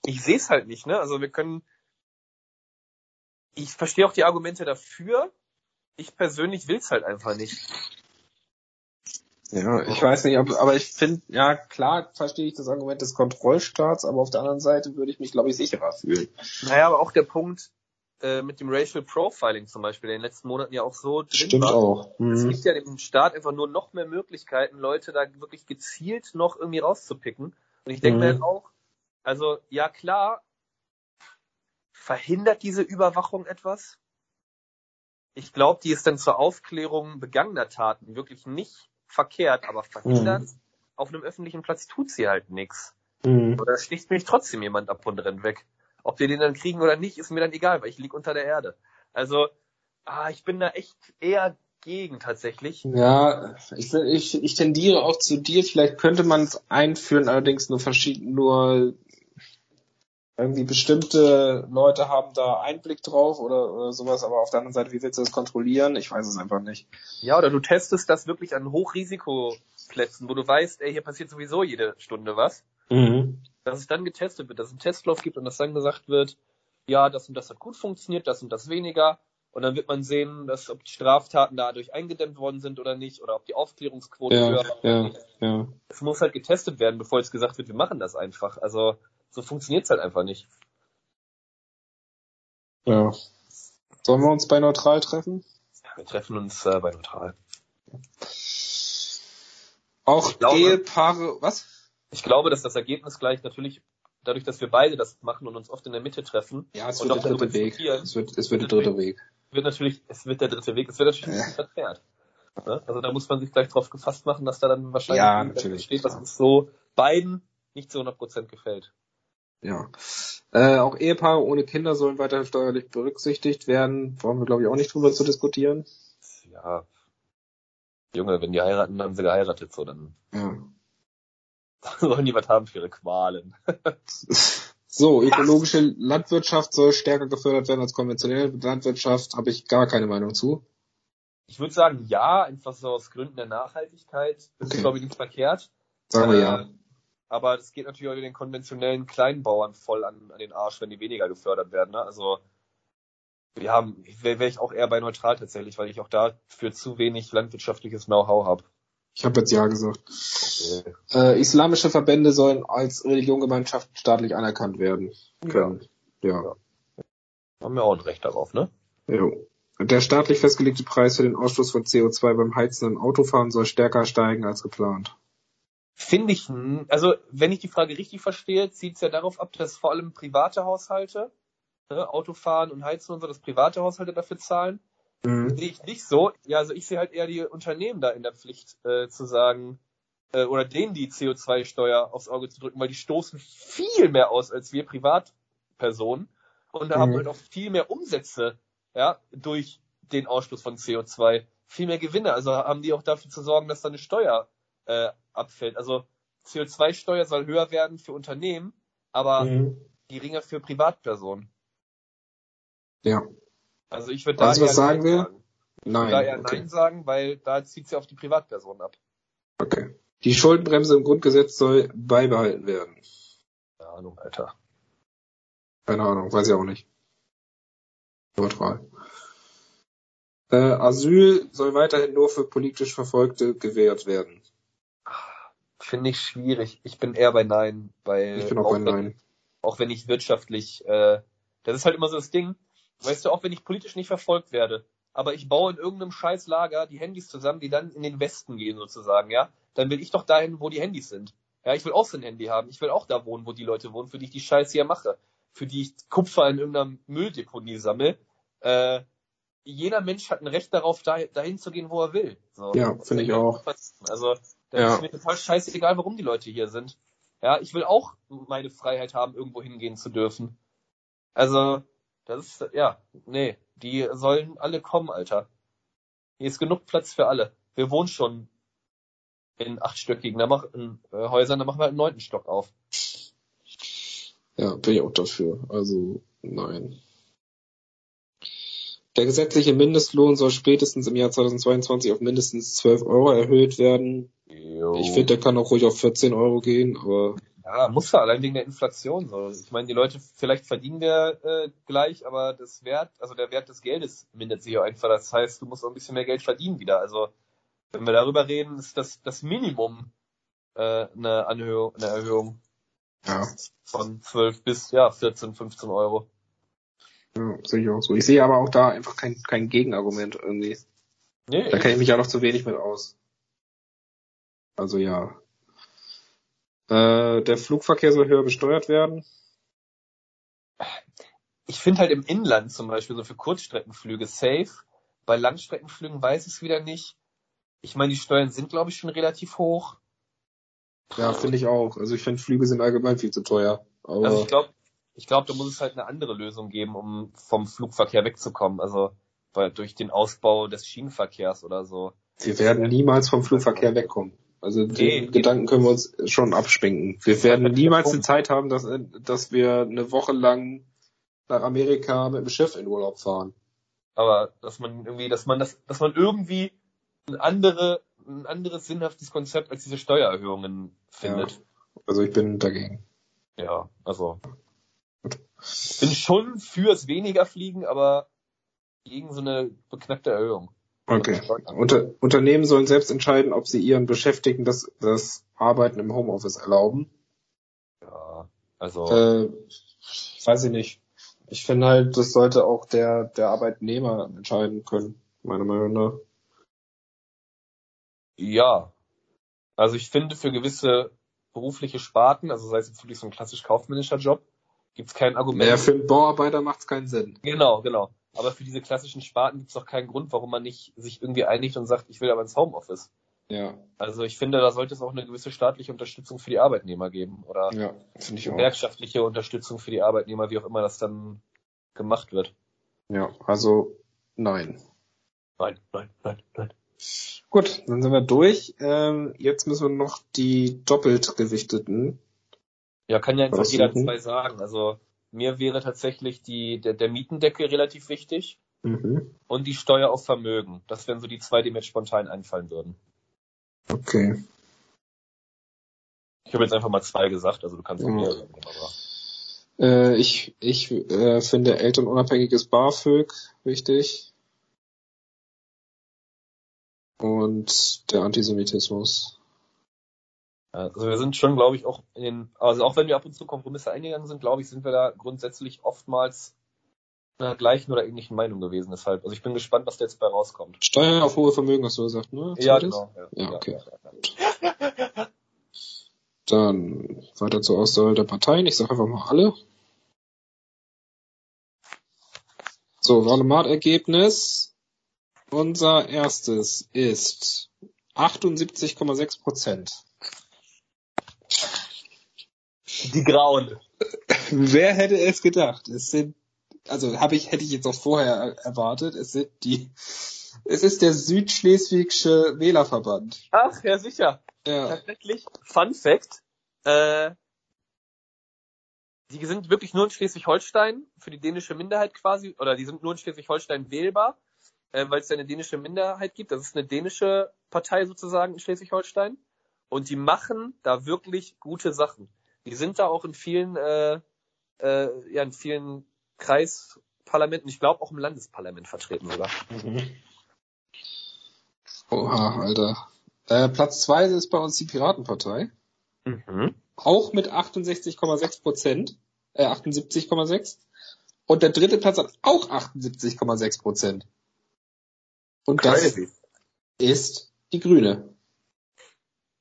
ich sehe es halt nicht, ne? Also wir können. Ich verstehe auch die Argumente dafür. Ich persönlich will's halt einfach nicht. Ja, ich weiß nicht, ob, aber ich finde, ja klar verstehe ich das Argument des Kontrollstaats, aber auf der anderen Seite würde ich mich, glaube ich, sicherer fühlen. Naja, aber auch der Punkt äh, mit dem Racial Profiling zum Beispiel, der in den letzten Monaten ja auch so drin Stimmt war. auch. Es Mhm. gibt ja dem Staat einfach nur noch mehr Möglichkeiten, Leute da wirklich gezielt noch irgendwie rauszupicken. Und ich denke Mhm. mir halt auch, also ja klar, verhindert diese Überwachung etwas? Ich glaube, die ist dann zur Aufklärung begangener Taten wirklich nicht verkehrt, aber verhindert Mhm. auf einem öffentlichen Platz tut sie halt nichts. Mhm. Oder sticht mich trotzdem jemand ab und rennt weg. Ob wir den dann kriegen oder nicht, ist mir dann egal, weil ich lieg unter der Erde. Also, ah, ich bin da echt eher gegen tatsächlich. Ja, ich, ich, ich tendiere auch zu dir. Vielleicht könnte man es einführen, allerdings nur verschieden, nur irgendwie bestimmte Leute haben da Einblick drauf oder, oder sowas, aber auf der anderen Seite, wie willst du das kontrollieren? Ich weiß es einfach nicht. Ja, oder du testest das wirklich an Hochrisikoplätzen, wo du weißt, ey, hier passiert sowieso jede Stunde was. Mhm. Dass es dann getestet wird, dass es einen Testlauf gibt und dass dann gesagt wird, ja, das und das hat gut funktioniert, das und das weniger. Und dann wird man sehen, dass ob die Straftaten dadurch eingedämmt worden sind oder nicht, oder ob die Aufklärungsquote Ja, höher war ja, ja. Es muss halt getestet werden, bevor jetzt gesagt wird, wir machen das einfach. Also so funktioniert's halt einfach nicht. Ja. Sollen wir uns bei Neutral treffen? Ja, wir treffen uns äh, bei Neutral. Auch Ehepaare, was? Ich glaube, dass das Ergebnis gleich natürlich, dadurch, dass wir beide das machen und uns oft in der Mitte treffen, Ja, es Und wird auch der dritte Weg. Es wird, es wird der dritte Weg. wird natürlich, es wird der dritte Weg, es wird natürlich bisschen verzerrt. Ne? Also da muss man sich gleich drauf gefasst machen, dass da dann wahrscheinlich Ja, natürlich, steht, was klar. uns so beiden nicht zu 100% gefällt. Ja. Äh, auch Ehepaare ohne Kinder sollen weiterhin steuerlich berücksichtigt werden. Brauchen wir, glaube ich, auch nicht drüber zu diskutieren. Ja. Junge, wenn die heiraten, dann haben sie geheiratet, so, dann Ja. sollen die was haben für ihre Qualen. So, ökologische Landwirtschaft soll stärker gefördert werden als konventionelle Landwirtschaft. Habe ich gar keine Meinung zu. Ich würde sagen, ja, einfach so aus Gründen der Nachhaltigkeit. Das Okay. ist, glaube ich, nicht verkehrt. Sagen wir Äh, ja. Aber das geht natürlich auch den konventionellen Kleinbauern voll an, an den Arsch, wenn die weniger gefördert werden. Ne? Also wir haben, wäre wär ich auch eher bei neutral tatsächlich, weil ich auch dafür zu wenig landwirtschaftliches Know-how habe. Ich habe jetzt ja gesagt. Okay. Äh, islamische Verbände sollen als Religiongemeinschaft staatlich anerkannt werden können. Ja. Haben wir auch ein Recht darauf, ne? Jo. Der staatlich festgelegte Preis für den Ausstoß von CO2 beim Heizen und Autofahren soll stärker steigen als geplant. Finde ich, also wenn ich die Frage richtig verstehe, zieht es ja darauf ab, dass vor allem private Haushalte, ne, Autofahren und Heizen und so, dass private Haushalte dafür zahlen. Mhm. Sehe ich nicht so. Ja, also ich sehe halt eher die Unternehmen da in der Pflicht äh, zu sagen, äh, oder denen die CO2-Steuer aufs Auge zu drücken, weil die stoßen viel mehr aus als wir Privatpersonen und da haben Mhm. halt auch viel mehr Umsätze, ja, durch den Ausstoß von CO2, viel mehr Gewinne. Also haben die auch dafür zu sorgen, dass da eine Steuer äh, abfällt. Also CO2-Steuer soll höher werden für Unternehmen, aber Mhm. geringer für Privatpersonen. Ja. Also ich würde da was eher sagen Nein wir? sagen. Würde da eher Nein. Okay. Nein sagen, weil da zieht sie auf die Privatpersonen ab. okay. Die Schuldenbremse im Grundgesetz soll beibehalten werden. Keine Ahnung, Alter. Keine Ahnung, weiß ich auch nicht. Neutral. Äh, Asyl soll weiterhin nur für politisch Verfolgte gewährt werden. Finde ich schwierig. Ich bin eher bei Nein, weil Ich bin auch bei wenn, Nein. auch wenn ich wirtschaftlich, äh, das ist halt immer so das Ding, weißt du, auch wenn ich politisch nicht verfolgt werde, aber ich baue in irgendeinem scheiß Lager die Handys zusammen, die dann in den Westen gehen sozusagen, ja, dann will ich doch dahin, wo die Handys sind. Ja, ich will auch so ein Handy haben. Ich will auch da wohnen, wo die Leute wohnen, für die ich die Scheiße hier mache. Für die ich Kupfer in irgendeiner Mülldeponie sammle. Äh, jeder Mensch hat ein Recht darauf, da, dahin zu gehen, wo er will. So. Ja, finde ich auch. Also, das Ja. ist mir total scheißegal, warum die Leute hier sind. Ja, ich will auch meine Freiheit haben, irgendwo hingehen zu dürfen. Also, das ist, ja, nee, die sollen alle kommen, Alter. Hier ist genug Platz für alle. Wir wohnen schon in achtstöckigen da mach, in, äh, Häusern, da machen wir halt einen neunten Stock auf. Ja, bin ich auch dafür. Also, nein. Der gesetzliche Mindestlohn soll spätestens im Jahr 2022 auf mindestens 12 Euro erhöht werden. Ich finde, der kann auch ruhig auf 14 Euro gehen, aber Ja, muss er, allein wegen der Inflation. So. Ich meine, die Leute, vielleicht verdienen wir äh, gleich, aber das Wert, also der Wert des Geldes mindert sich auch einfach. Das heißt, du musst auch ein bisschen mehr Geld verdienen wieder. Also wenn wir darüber reden, ist das das Minimum äh, eine, Anhöhung, eine Erhöhung ja, von 12 bis ja 14, 15 Euro. ja sehe ich auch so. Ich sehe aber auch da einfach kein, kein Gegenargument irgendwie. Nee, Da kenne ich mich ja noch zu wenig mit aus. Also ja. Äh, der Flugverkehr soll höher besteuert werden. ich finde halt im Inland zum Beispiel so für Kurzstreckenflüge safe. Bei Langstreckenflügen weiß ich es wieder nicht. Ich meine, die Steuern sind, glaube ich, schon relativ hoch. Ja, finde ich auch. Also ich finde Flüge sind allgemein viel zu teuer. Aber Also ich glaube, ich glaube, da muss es halt eine andere Lösung geben, um vom Flugverkehr wegzukommen. Also weil durch den Ausbau des Schienenverkehrs oder so. wir werden niemals vom Flugverkehr wegkommen. Also den Nee. Gedanken können wir uns schon abschminken. Wir werden niemals eine Zeit haben, dass, dass wir eine Woche lang nach Amerika mit dem Schiff in Urlaub fahren. Aber dass man irgendwie, dass man das, dass man irgendwie ein andere, ein anderes sinnhaftes Konzept als diese Steuererhöhungen findet. Also ich bin dagegen. Ja, also. Ich bin schon fürs weniger fliegen, aber gegen so eine beknackte Erhöhung. Okay. Unter, Unternehmen sollen selbst entscheiden, ob sie ihren Beschäftigten das, das Arbeiten im Homeoffice erlauben. Ja, also. Äh, weiß ich nicht. Ich finde halt, das sollte auch der, der Arbeitnehmer entscheiden können, meiner Meinung nach. Ja. Also ich finde für gewisse berufliche Sparten, also sei es jetzt wirklich so ein klassisch kaufmännischer Job, gibt es kein Argument. Naja, für einen Bauarbeiter macht es keinen Sinn. Genau, genau. Aber für diese klassischen Sparten gibt es doch keinen Grund, warum man nicht sich irgendwie einigt und sagt, ich will aber ins Homeoffice. Ja, Also ich finde, da sollte es auch eine gewisse staatliche Unterstützung für die Arbeitnehmer geben oder ja, gewerkschaftliche Unterstützung für die Arbeitnehmer, wie auch immer das dann gemacht wird. Ja, also nein. Nein, nein, nein, nein. Gut, dann sind wir durch. Ähm, jetzt müssen wir noch die doppelt gewichteten. Ja, kann ja einfach jeder zwei sagen. Also mir wäre tatsächlich die, der, der Mietendeckel relativ wichtig Mhm. und die Steuer auf Vermögen. Das wären so die zwei, die mir jetzt spontan einfallen würden. Okay. Ich habe jetzt einfach mal zwei gesagt, also du kannst auch Ja. mehr sagen. Aber Äh, ich ich äh, finde elternunabhängiges BAföG wichtig. Und der Antisemitismus. Also wir sind schon, glaube ich, auch in den, also auch wenn wir ab und zu Kompromisse eingegangen sind, glaube ich, sind wir da grundsätzlich oftmals einer gleichen oder ähnlichen Meinung gewesen. Deshalb, also ich bin gespannt, was da jetzt bei rauskommt. Steuer auf hohe Vermögen, hast du gesagt, ne? Ja, genau. Ja, Ja, okay. ja, ja. Dann weiter zur Auswahl der Parteien. Ich sage einfach mal alle. So, Wahlomat-Ergebnis. Unser erstes ist 78,6 Prozent. Die Grauen. Wer hätte es gedacht? Es sind, also habe ich, hätte ich jetzt auch vorher er- erwartet, es sind die, es ist der Südschleswigsche Wählerverband. Ach, ja sicher. Ja. tatsächlich, Fun Fact, äh, die sind wirklich nur in Schleswig-Holstein für die dänische Minderheit quasi, oder die sind nur in Schleswig-Holstein wählbar, äh, weil es eine dänische Minderheit gibt. Das ist eine dänische Partei sozusagen in Schleswig-Holstein. Und die machen da wirklich gute Sachen. Die sind da auch in vielen, äh, äh, ja, in vielen Kreisparlamenten, ich glaube auch im Landesparlament vertreten sogar. Oha, Alter. Äh, Platz zwei ist bei uns die Piratenpartei. Mhm. Auch mit 68,6 Prozent. Äh, 78,6. Und der dritte Platz hat auch 78,6 Prozent. Und das Crazy. ist die Grüne.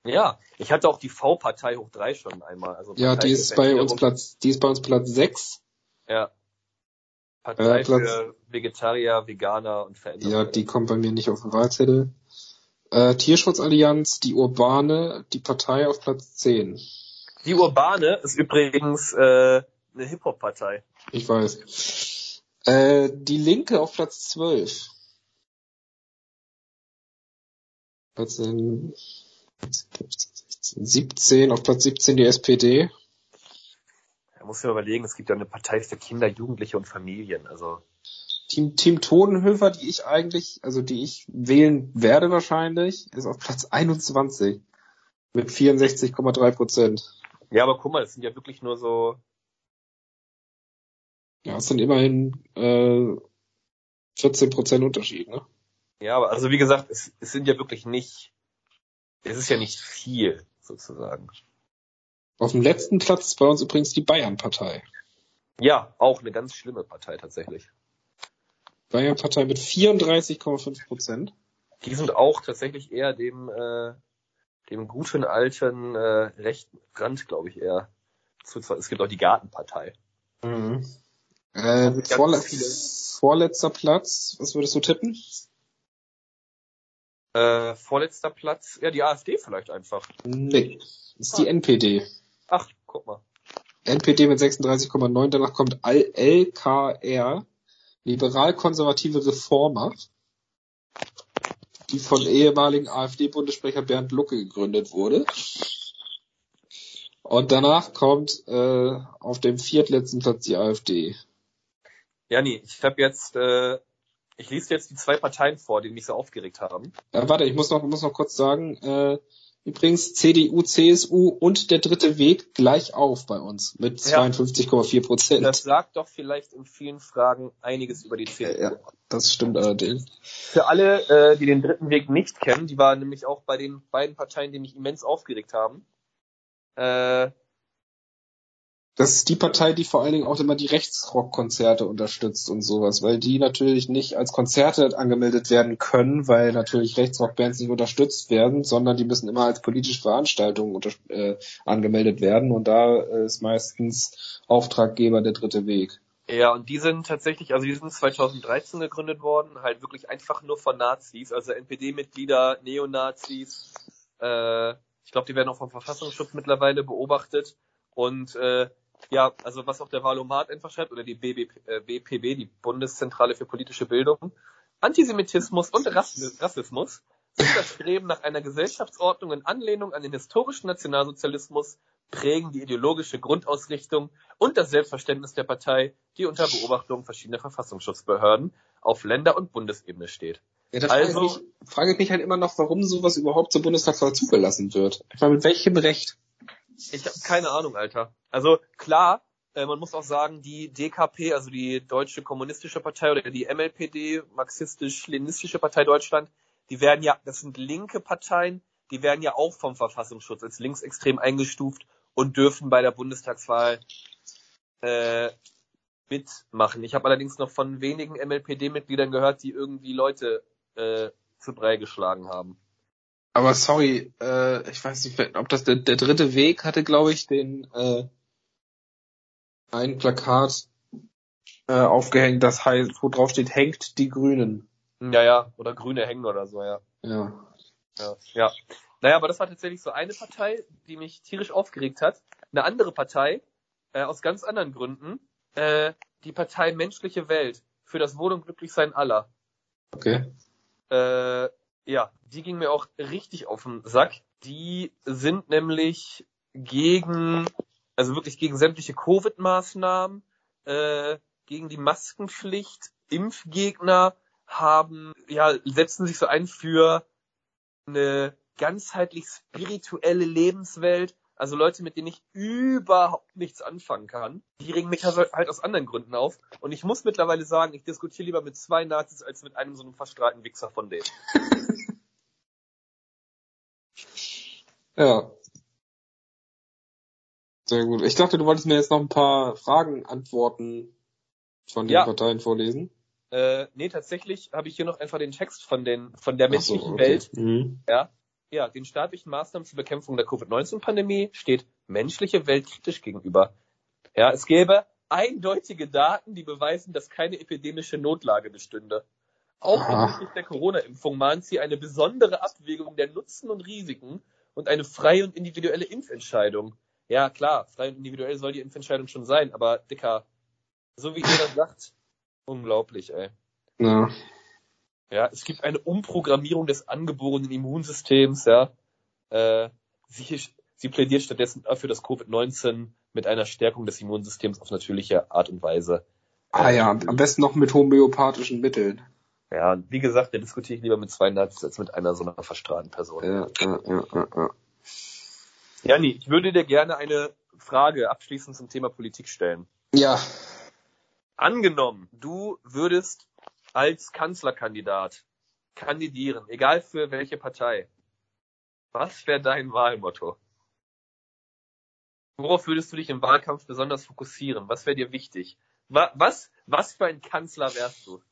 Ja, ich hatte auch die V-Partei hoch drei schon einmal. Also Ja, die ist bei uns. Platz, die ist bei uns Platz 6. Ja. Partei Äh, Platz- für Vegetarier, Veganer und Veränderung. Ja, die kommt bei mir nicht auf den Wahlzettel. Äh, Tierschutzallianz, die Urbane, die Partei auf Platz 10. Die Urbane ist übrigens äh, eine Hip-Hop-Partei. Ich weiß. Äh, die Linke auf Platz 12. Platz 10, 15, 16, 17, auf Platz 17 die SPD. Da muss man überlegen, es gibt ja eine Partei für Kinder, Jugendliche und Familien. Also Team, Team Todenhöfer, die ich eigentlich, also die ich wählen werde wahrscheinlich, ist auf Platz 21 mit 64,3 Prozent. ja, aber guck mal, das sind ja wirklich nur so. Ja, es sind immerhin äh, 14 Prozent Unterschied, ne? Ja, aber also wie gesagt, es, es sind ja wirklich nicht. Es ist ja nicht viel sozusagen. Auf dem letzten Platz ist bei uns übrigens die Bayern-Partei. Ja, auch eine ganz schlimme Partei tatsächlich. Bayern-Partei mit 34,5 Prozent. Die sind auch tatsächlich eher dem äh, dem guten alten äh, rechten Rand, glaube ich, eher. zu- Es gibt auch die Gartenpartei. Mhm. Äh, vorle viele. vorletzter Platz, was würdest du tippen? Äh, vorletzter Platz, ja, die AfD vielleicht einfach. Nee, das ist die NPD. Ach, guck mal. NPD mit 36,9, danach kommt LKR, liberal-konservative Reformer, die von ehemaligen AfD-Bundessprecher Bernd Lucke gegründet wurde. Und danach kommt äh, auf dem viertletzten Platz die AfD. Ja, nee, ich habe jetzt, äh, ich lese jetzt die zwei Parteien vor, die mich so aufgeregt haben. Äh, warte, ich muss noch, muss noch kurz sagen, äh, übrigens CDU, CSU und der dritte Weg gleich auf bei uns mit Ja. 52,4 Prozent. Das sagt doch vielleicht in vielen Fragen einiges über die CDU. Ja, das stimmt allerdings. Für alle, äh, die den dritten Weg nicht kennen, die waren nämlich auch bei den beiden Parteien, die mich immens aufgeregt haben. Äh, Das ist die Partei, die vor allen Dingen auch immer die Rechtsrockkonzerte unterstützt und sowas, weil die natürlich nicht als Konzerte angemeldet werden können, weil natürlich Rechtsrockbands nicht unterstützt werden, sondern die müssen immer als politische Veranstaltungen unter, äh, angemeldet werden und da äh, ist meistens Auftraggeber der dritte Weg. ja, und die sind tatsächlich, also die sind 2013 gegründet worden, halt wirklich einfach nur von Nazis, also NPD-Mitglieder, Neonazis, äh, ich glaube, die werden auch vom Verfassungsschutz mittlerweile beobachtet und äh, ja, also was auch der Valomat einfach schreibt, oder die BB, äh, BPB, die Bundeszentrale für politische Bildung, Antisemitismus und Rass Rassismus sind das Streben nach einer Gesellschaftsordnung in Anlehnung an den historischen Nationalsozialismus, prägen die ideologische Grundausrichtung und das Selbstverständnis der Partei, die unter Beobachtung verschiedener Verfassungsschutzbehörden auf Länder- und Bundesebene steht. Ja, da Also- frage, ich mich, frage ich mich halt immer noch, warum sowas überhaupt zur Bundestagswahl zugelassen wird. Ich meine, mit welchem Recht? Ich habe keine Ahnung, Alter. Also klar, äh, man muss auch sagen, die DKP, also die Deutsche Kommunistische Partei oder die MLPD, Marxistisch-Leninistische Partei Deutschland, die werden ja, das sind linke Parteien, die werden ja auch vom Verfassungsschutz als linksextrem eingestuft und dürfen bei der Bundestagswahl äh, mitmachen. Ich habe allerdings noch von wenigen MLPD-Mitgliedern gehört, die irgendwie Leute äh, zu Brei geschlagen haben. Aber sorry, äh, ich weiß nicht, ob das der, der dritte Weg hatte, glaube ich, den äh, ein Plakat äh, aufgehängt, das heißt, wo drauf steht, hängt die Grünen. Ja, ja, oder Grüne hängen oder so, ja. Ja. Ja, ja. Naja, aber das war tatsächlich so eine Partei, die mich tierisch aufgeregt hat. Eine andere Partei, äh, aus ganz anderen Gründen, äh, die Partei Menschliche Welt für das Wohl und Glücklichsein aller. Okay. Äh, ja, die ging mir auch richtig auf den Sack. Die sind nämlich gegen, also wirklich gegen sämtliche Covid-Maßnahmen, äh, gegen die Maskenpflicht, Impfgegner haben, ja, setzen sich so ein für eine ganzheitlich spirituelle Lebenswelt. Also Leute, mit denen ich überhaupt nichts anfangen kann, die regen mich halt, halt aus anderen Gründen auf. Und ich muss mittlerweile sagen, ich diskutiere lieber mit zwei Nazis als mit einem so einem verstrahlten Wichser von denen. Ja. Sehr gut. Ich dachte, du wolltest mir jetzt noch ein paar Fragen antworten von den Ja. Parteien vorlesen. Äh, nee, tatsächlich habe ich hier noch einfach den Text von den von der Ach so, menschlichen okay. Welt. Mhm. Ja, ja, den staatlichen Maßnahmen zur Bekämpfung der Covid-19-Pandemie steht menschliche Welt kritisch gegenüber. Ja, es gäbe eindeutige Daten, die beweisen, dass keine epidemische Notlage bestünde. Auch hinsichtlich der Corona-Impfung mahnt sie eine besondere Abwägung der Nutzen und Risiken und eine freie und individuelle Impfentscheidung. Ja, klar, frei und individuell soll die Impfentscheidung schon sein, aber Dicker, so wie ihr das sagt, unglaublich, ey. Ja. Ja, es gibt eine Umprogrammierung des angeborenen Immunsystems, ja. Äh, sie, sie plädiert stattdessen dafür, dass Covid-19 mit einer Stärkung des Immunsystems auf natürliche Art und Weise. Ah ja, am besten noch mit homöopathischen Mitteln. Ja, wie gesagt, da diskutiere ich lieber mit zwei Nazis als mit einer so einer verstrahlten Person. Ja, ja, ja, ja, ja. Jani, ich würde dir gerne eine Frage abschließend zum Thema Politik stellen. Ja, Angenommen, du würdest als Kanzlerkandidat kandidieren, egal für welche Partei. Was wäre dein Wahlmotto? Worauf würdest du dich im Wahlkampf besonders fokussieren? Was wäre dir wichtig? Wa was, was für ein Kanzler wärst du?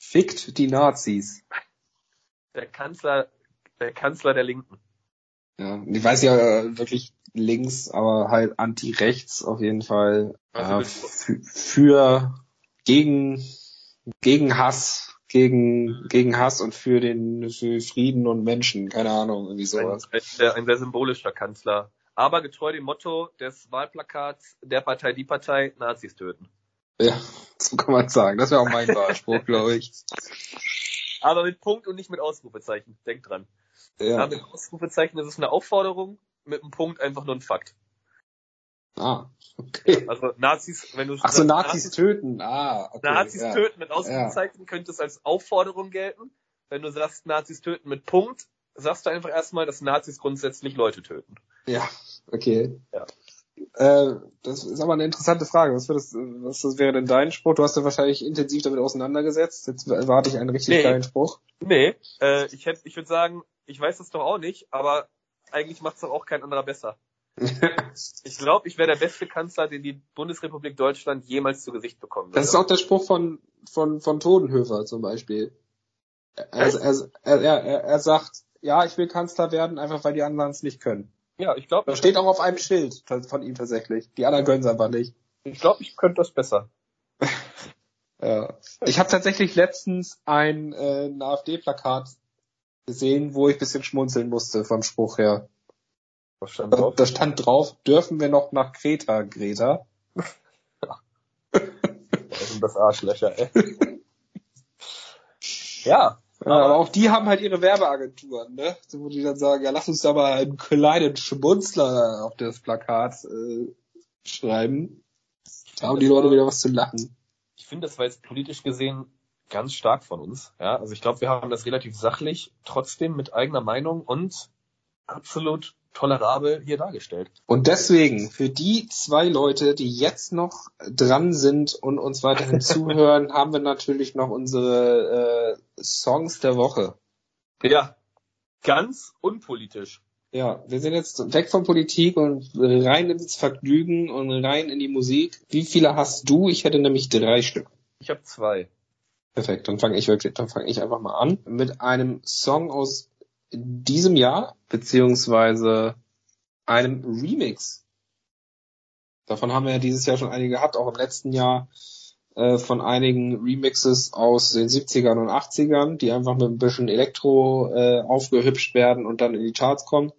fickt die Nazis. Der Kanzler, der Kanzler der Linken. Ja, ich weiß ja äh, wirklich links, aber halt anti-rechts auf jeden Fall. Also äh, für gegen gegen Hass, gegen gegen Hass und für den für Frieden und Menschen, keine Ahnung, irgendwie Ein, sowas. ein, sehr- ein sehr symbolischer Kanzler. Aber getreu dem Motto des Wahlplakats der Partei die Partei, Nazis töten. Ja, so kann man sagen. Das wäre auch mein Wahlspruch, glaube ich. Aber mit Punkt und nicht mit Ausrufezeichen. Denk dran. Ja. Ja. mit Ausrufezeichen ist es eine Aufforderung, mit einem Punkt einfach nur ein Fakt. Ah, okay. Also Nazis, wenn du Ach so, sagst, Nazis töten. Ah, okay. Nazis ja. töten mit Ausrufezeichen könnte es als Aufforderung gelten. Wenn du sagst Nazis töten mit Punkt, sagst du einfach erstmal, dass Nazis grundsätzlich Leute töten. Ja, okay. Ja. Äh, das ist aber eine interessante Frage. Was, würdest, was das wäre denn dein Spruch? Du hast ja wahrscheinlich intensiv damit auseinandergesetzt. Jetzt erwarte ich einen richtig Nee. geilen Spruch. Nee, äh, ich hätte, ich würde sagen, ich weiß das doch auch nicht, aber eigentlich macht es doch auch kein anderer besser. Ich glaube, ich wäre der beste Kanzler, den die Bundesrepublik Deutschland jemals zu Gesicht bekommen Das ist würde. auch der Spruch von, von, von Todenhöfer zum Beispiel. Er, er, er, er, er sagt, ja, ich will Kanzler werden, einfach weil die anderen es nicht können. Ja, ich glaube, Das steht auch auf einem Schild von ihm tatsächlich. Die anderen können es einfach nicht. ich glaube, ich könnte das besser. Ja. Ich habe tatsächlich letztens ein, äh, ein AfD-Plakat gesehen, wo ich ein bisschen schmunzeln musste vom Spruch her. Was stand Da, drauf? da stand drauf, dürfen wir noch nach Kreta, Greta? Was sind das Arschlöcher, ey. ja, Ja, aber auch die haben halt ihre Werbeagenturen, ne? Wo die dann sagen, ja, lass uns da mal einen kleinen Schmunzler auf das Plakat äh, schreiben. Da haben die Leute wieder was zu lachen. ich finde, das war jetzt politisch gesehen ganz stark von uns. Ja, also ich glaube, wir haben das relativ sachlich, trotzdem mit eigener Meinung und absolut tolerabel hier dargestellt. Und deswegen, für die zwei Leute, die jetzt noch dran sind und uns weiterhin zuhören, haben wir natürlich noch unsere äh, Songs der Woche. Ja, ganz unpolitisch. Ja, wir sind jetzt weg von Politik und rein ins Vergnügen und rein in die Musik. Wie viele hast du? Ich hätte nämlich drei Stück. Ich habe zwei. Perfekt, dann fange ich wirklich, dann fange ich einfach mal an mit einem Song aus diesem Jahr beziehungsweise einem Remix. Davon haben wir ja dieses Jahr schon einige gehabt, auch im letzten Jahr äh, von einigen Remixes aus den 70ern und 80ern, die einfach mit ein bisschen Elektro äh, aufgehübscht werden und dann in die Charts kommen.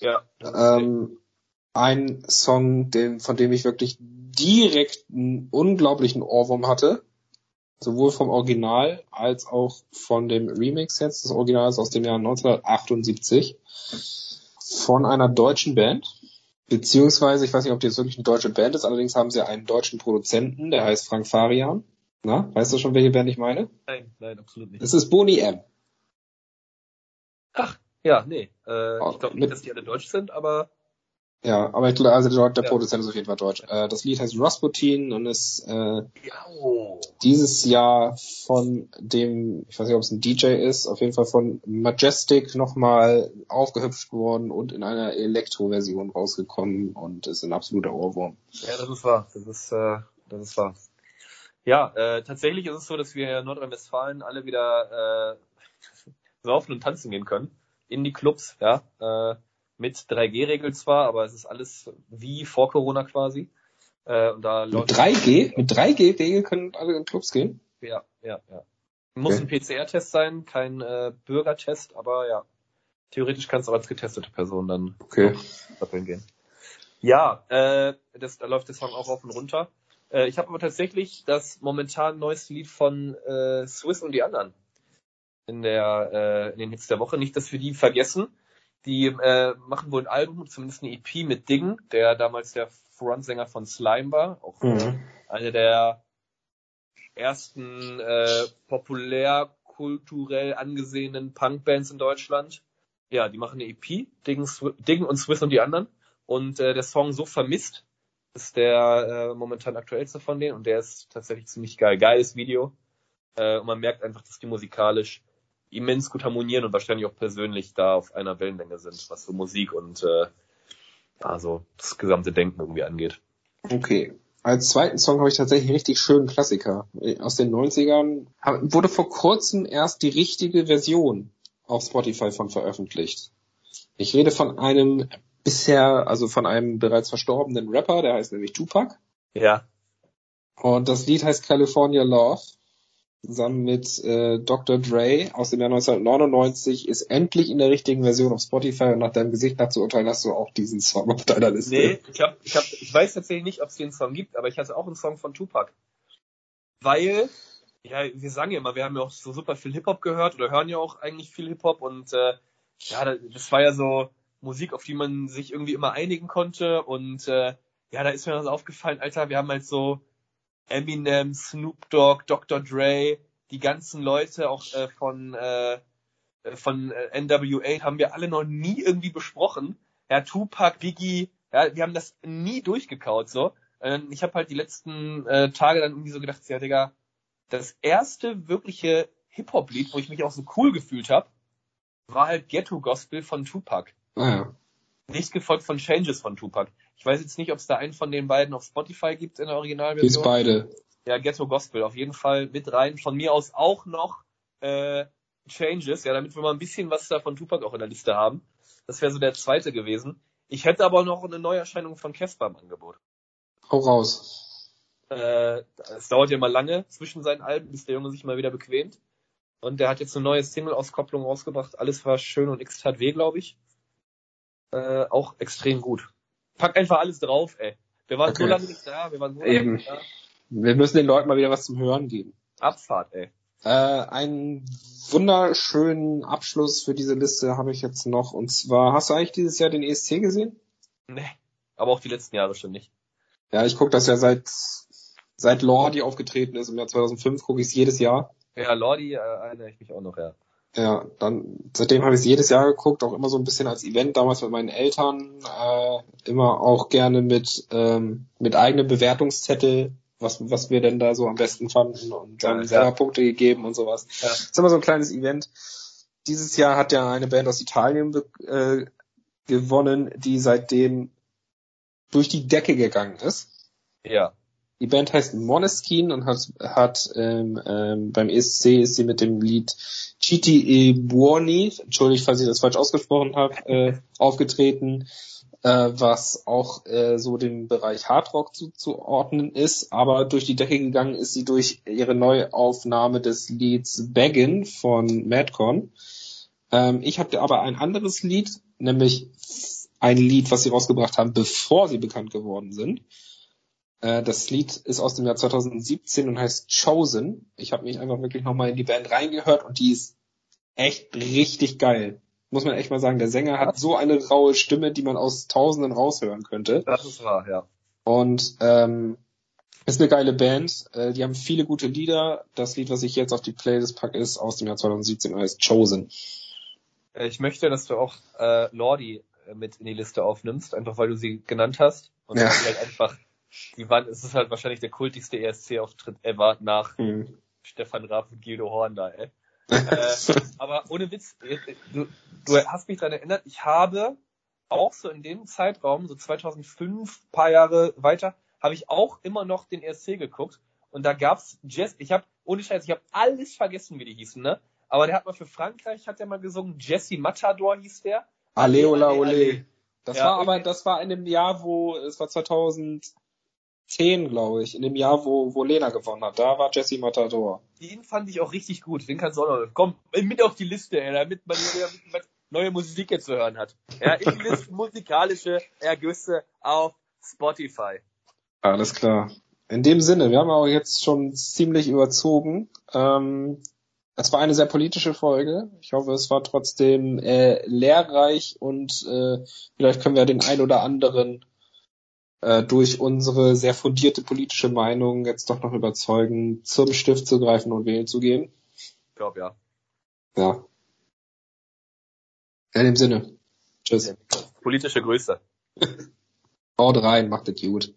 Ja. Ähm, ein Song, den, von dem ich wirklich direkt einen unglaublichen Ohrwurm hatte. Sowohl vom Original als auch von dem Remix jetzt. Das Original ist aus dem Jahr 1978. von einer deutschen Band. Beziehungsweise, ich weiß nicht, ob die jetzt wirklich eine deutsche Band ist, allerdings haben sie einen deutschen Produzenten, der heißt Frank Farian. Na, weißt du schon, welche Band ich meine? Nein, nein, absolut nicht. Es ist Boni M. Ach, ja, nee. Äh, Oh, ich glaube nicht, dass die alle deutsch sind, aber Ja, aber ich glaube, also der, der Ja. Produzent ist auf jeden Fall deutsch. Äh, das Lied heißt Rasputin und ist äh, ja, dieses Jahr von dem, ich weiß nicht, ob es ein DJ ist, auf jeden Fall von Majestic nochmal aufgehüpft worden und in einer Elektro-Version rausgekommen und ist ein absoluter Ohrwurm. Ja, das ist wahr. Das ist, äh, das ist wahr. Ja, äh, tatsächlich ist es so, dass wir in Nordrhein-Westfalen alle wieder äh, saufen und tanzen gehen können. In die Clubs, ja. Äh, mit 3G-Regel zwar, aber es ist alles wie vor Corona quasi. Äh, und da Mit läuft 3G? Mit 3G-Regel können alle in Clubs gehen? Ja, ja, ja. Muss Okay. ein PCR-Test sein, kein äh, Bürgertest, aber ja. Theoretisch kannst du auch als getestete Person dann Okay. Doppeln gehen. Ja, äh, das, da läuft der Song auch auf und runter. Äh, ich habe aber tatsächlich das momentan neueste Lied von äh, Swiss und die anderen in der äh, in den Hits der Woche. Nicht, dass wir die vergessen. Die äh, machen wohl ein Album, zumindest eine EP mit Diggen, der damals der Frontsänger von Slime war, auch Mhm. eine der ersten äh, populärkulturell angesehenen Punkbands in Deutschland. Ja, die machen eine EP, Diggen, Swi- Diggen und Swiss und die anderen. Und äh, der Song So vermisst ist der äh, momentan aktuellste von denen und der ist tatsächlich ziemlich geil. Geiles Video. Äh, und man merkt einfach, dass die musikalisch immens gut harmonieren und wahrscheinlich auch persönlich da auf einer Wellenlänge sind, was so Musik und äh, also das gesamte Denken irgendwie angeht. Okay. Als zweiten Song habe ich tatsächlich einen richtig schönen Klassiker aus den 90ern. Hab- Wurde vor kurzem erst die richtige Version auf Spotify von veröffentlicht. Ich rede von einem bisher, also von einem bereits verstorbenen Rapper, der heißt nämlich Tupac. Ja, Und das Lied heißt California Love. Zusammen mit äh, Dr. Dre aus dem Jahr 1999 ist endlich in der richtigen Version auf Spotify und nach deinem Gesicht nach zu urteilen hast du auch diesen Song auf deiner Liste. Nee, ich hab, ich hab, ich weiß tatsächlich nicht, ob es den Song gibt, aber ich hatte auch einen Song von Tupac. Weil, ja, wir sagen ja immer, wir haben ja auch so super viel Hip-Hop gehört oder hören ja auch eigentlich viel Hip-Hop und äh, ja, da- das war ja so Musik, auf die man sich irgendwie immer einigen konnte und äh, ja, da ist mir das aufgefallen, Alter, wir haben halt so Eminem, Snoop Dogg, Dr. Dre, die ganzen Leute auch äh, von äh, von äh, NWA haben wir alle noch nie irgendwie besprochen. Ja, Tupac, Biggie, ja, wir haben das nie durchgekaut so. Ich habe halt die letzten äh, Tage dann irgendwie so gedacht, ja, Digga, das erste wirkliche Hip-Hop-Lied, wo ich mich auch so cool gefühlt habe, war halt Ghetto Gospel von Tupac. Ah, ja. Nicht gefolgt von Changes von Tupac. Ich weiß jetzt nicht, ob es da einen von den beiden auf Spotify gibt in der Gibt's Originalversion. beide. Ja, Ghetto Gospel auf jeden Fall mit rein. Von mir aus auch noch äh, Changes, ja, damit wir mal ein bisschen was da von Tupac auch in der Liste haben. Das wäre so der zweite gewesen. Ich hätte aber noch eine Neuerscheinung von Casper im Angebot. Hau raus. Äh, es dauert ja mal lange zwischen seinen Alben, bis der Junge sich mal wieder bequemt. Und der hat jetzt eine neue Single-Auskopplung rausgebracht. Alles war schön und X tat weh, glaube ich. Äh, auch extrem gut. Pack einfach alles drauf, ey. Wir waren so Okay. lange nicht da, wir waren so lange Eben. nicht da. Wir müssen den Leuten mal wieder was zum Hören geben. Abfahrt, ey. Äh, einen wunderschönen Abschluss für diese Liste habe ich jetzt noch. Und zwar, hast du eigentlich dieses Jahr den ESC gesehen? Nee. Aber auch die letzten Jahre schon nicht. Ja, ich gucke das ja seit seit Lordi aufgetreten ist im Jahr 2005, gucke ich es jedes Jahr. Ja, Lordi äh, erinnere ich mich auch noch, ja. Ja, dann seitdem habe ich es jedes Jahr geguckt, auch immer so ein bisschen als Event, damals mit meinen Eltern, äh, immer auch gerne mit ähm, mit eigenem Bewertungszettel, was was wir denn da so am besten fanden und dann Ja, selber ja. Punkte gegeben und sowas. Ja. Das ist immer so ein kleines Event. Dieses Jahr hat ja eine Band aus Italien äh, gewonnen, die seitdem durch die Decke gegangen ist. Ja. Die Band heißt Moneskin und hat, hat ähm, ähm, beim ESC ist sie mit dem Lied Chiti e Buoni, entschuldigt, falls ich das falsch ausgesprochen habe, äh, aufgetreten, äh, was auch äh, so dem Bereich Hardrock zuzuordnen ist. Aber durch die Decke gegangen ist sie durch ihre Neuaufnahme des Lieds Beggin von Madcon. Ähm, ich habe aber ein anderes Lied, nämlich ein Lied, was sie rausgebracht haben, bevor sie bekannt geworden sind. Äh, das Lied ist aus dem Jahr 2017 und heißt Chosen. Ich habe mich einfach wirklich nochmal in die Band reingehört und die ist echt richtig geil. muss man echt mal sagen. Der Sänger hat so eine raue Stimme, die man aus Tausenden raushören könnte. Das ist wahr, ja. Und ähm, ist eine geile Band. Äh, die haben viele gute Lieder. Das Lied, was ich jetzt auf die Playlist packe, ist aus dem Jahr 2017 und heißt Chosen. Äh, Ich möchte, dass du auch äh, Lordi mit in die Liste aufnimmst, einfach weil du sie genannt hast. Und Ja. halt einfach, die waren, es ist halt wahrscheinlich der kultigste ESC-Auftritt ever nach Hm. Stefan Raab und Guido Horn da, ey. äh, aber ohne Witz, äh, du, du hast mich daran erinnert, ich habe auch so in dem Zeitraum, so 2005, paar Jahre weiter, habe ich auch immer noch den ESC geguckt. Und da gab's Jess, ich habe, ohne Scheiß, ich habe alles vergessen, wie die hießen, ne? Aber der hat mal für Frankreich, hat der mal gesungen, Jesse Matador hieß der. Ale ola Ale, ole. Das Ja, war aber, das war in dem Jahr, wo, es war 2010, glaube ich, in dem Jahr, wo, wo Lena gewonnen hat. Da war Jesse Matador. Den fand ich auch richtig gut. Den kannst du auch noch. Komm, mit auf die Liste, ey, damit man neue Musik jetzt zu hören hat. Ja, in die Liste musikalische Ergüsse auf Spotify. Alles klar. In dem Sinne, wir haben auch jetzt schon ziemlich überzogen. Ähm, es war eine sehr politische Folge. Ich hoffe, es war trotzdem äh, lehrreich und äh, vielleicht können wir den ein oder anderen äh, durch unsere sehr fundierte politische Meinung jetzt doch noch überzeugen, zum Stift zu greifen und wählen zu gehen. Ich glaube, ja. Ja. In dem Sinne. Tschüss. Politische Grüße. Haut rein, macht es gut.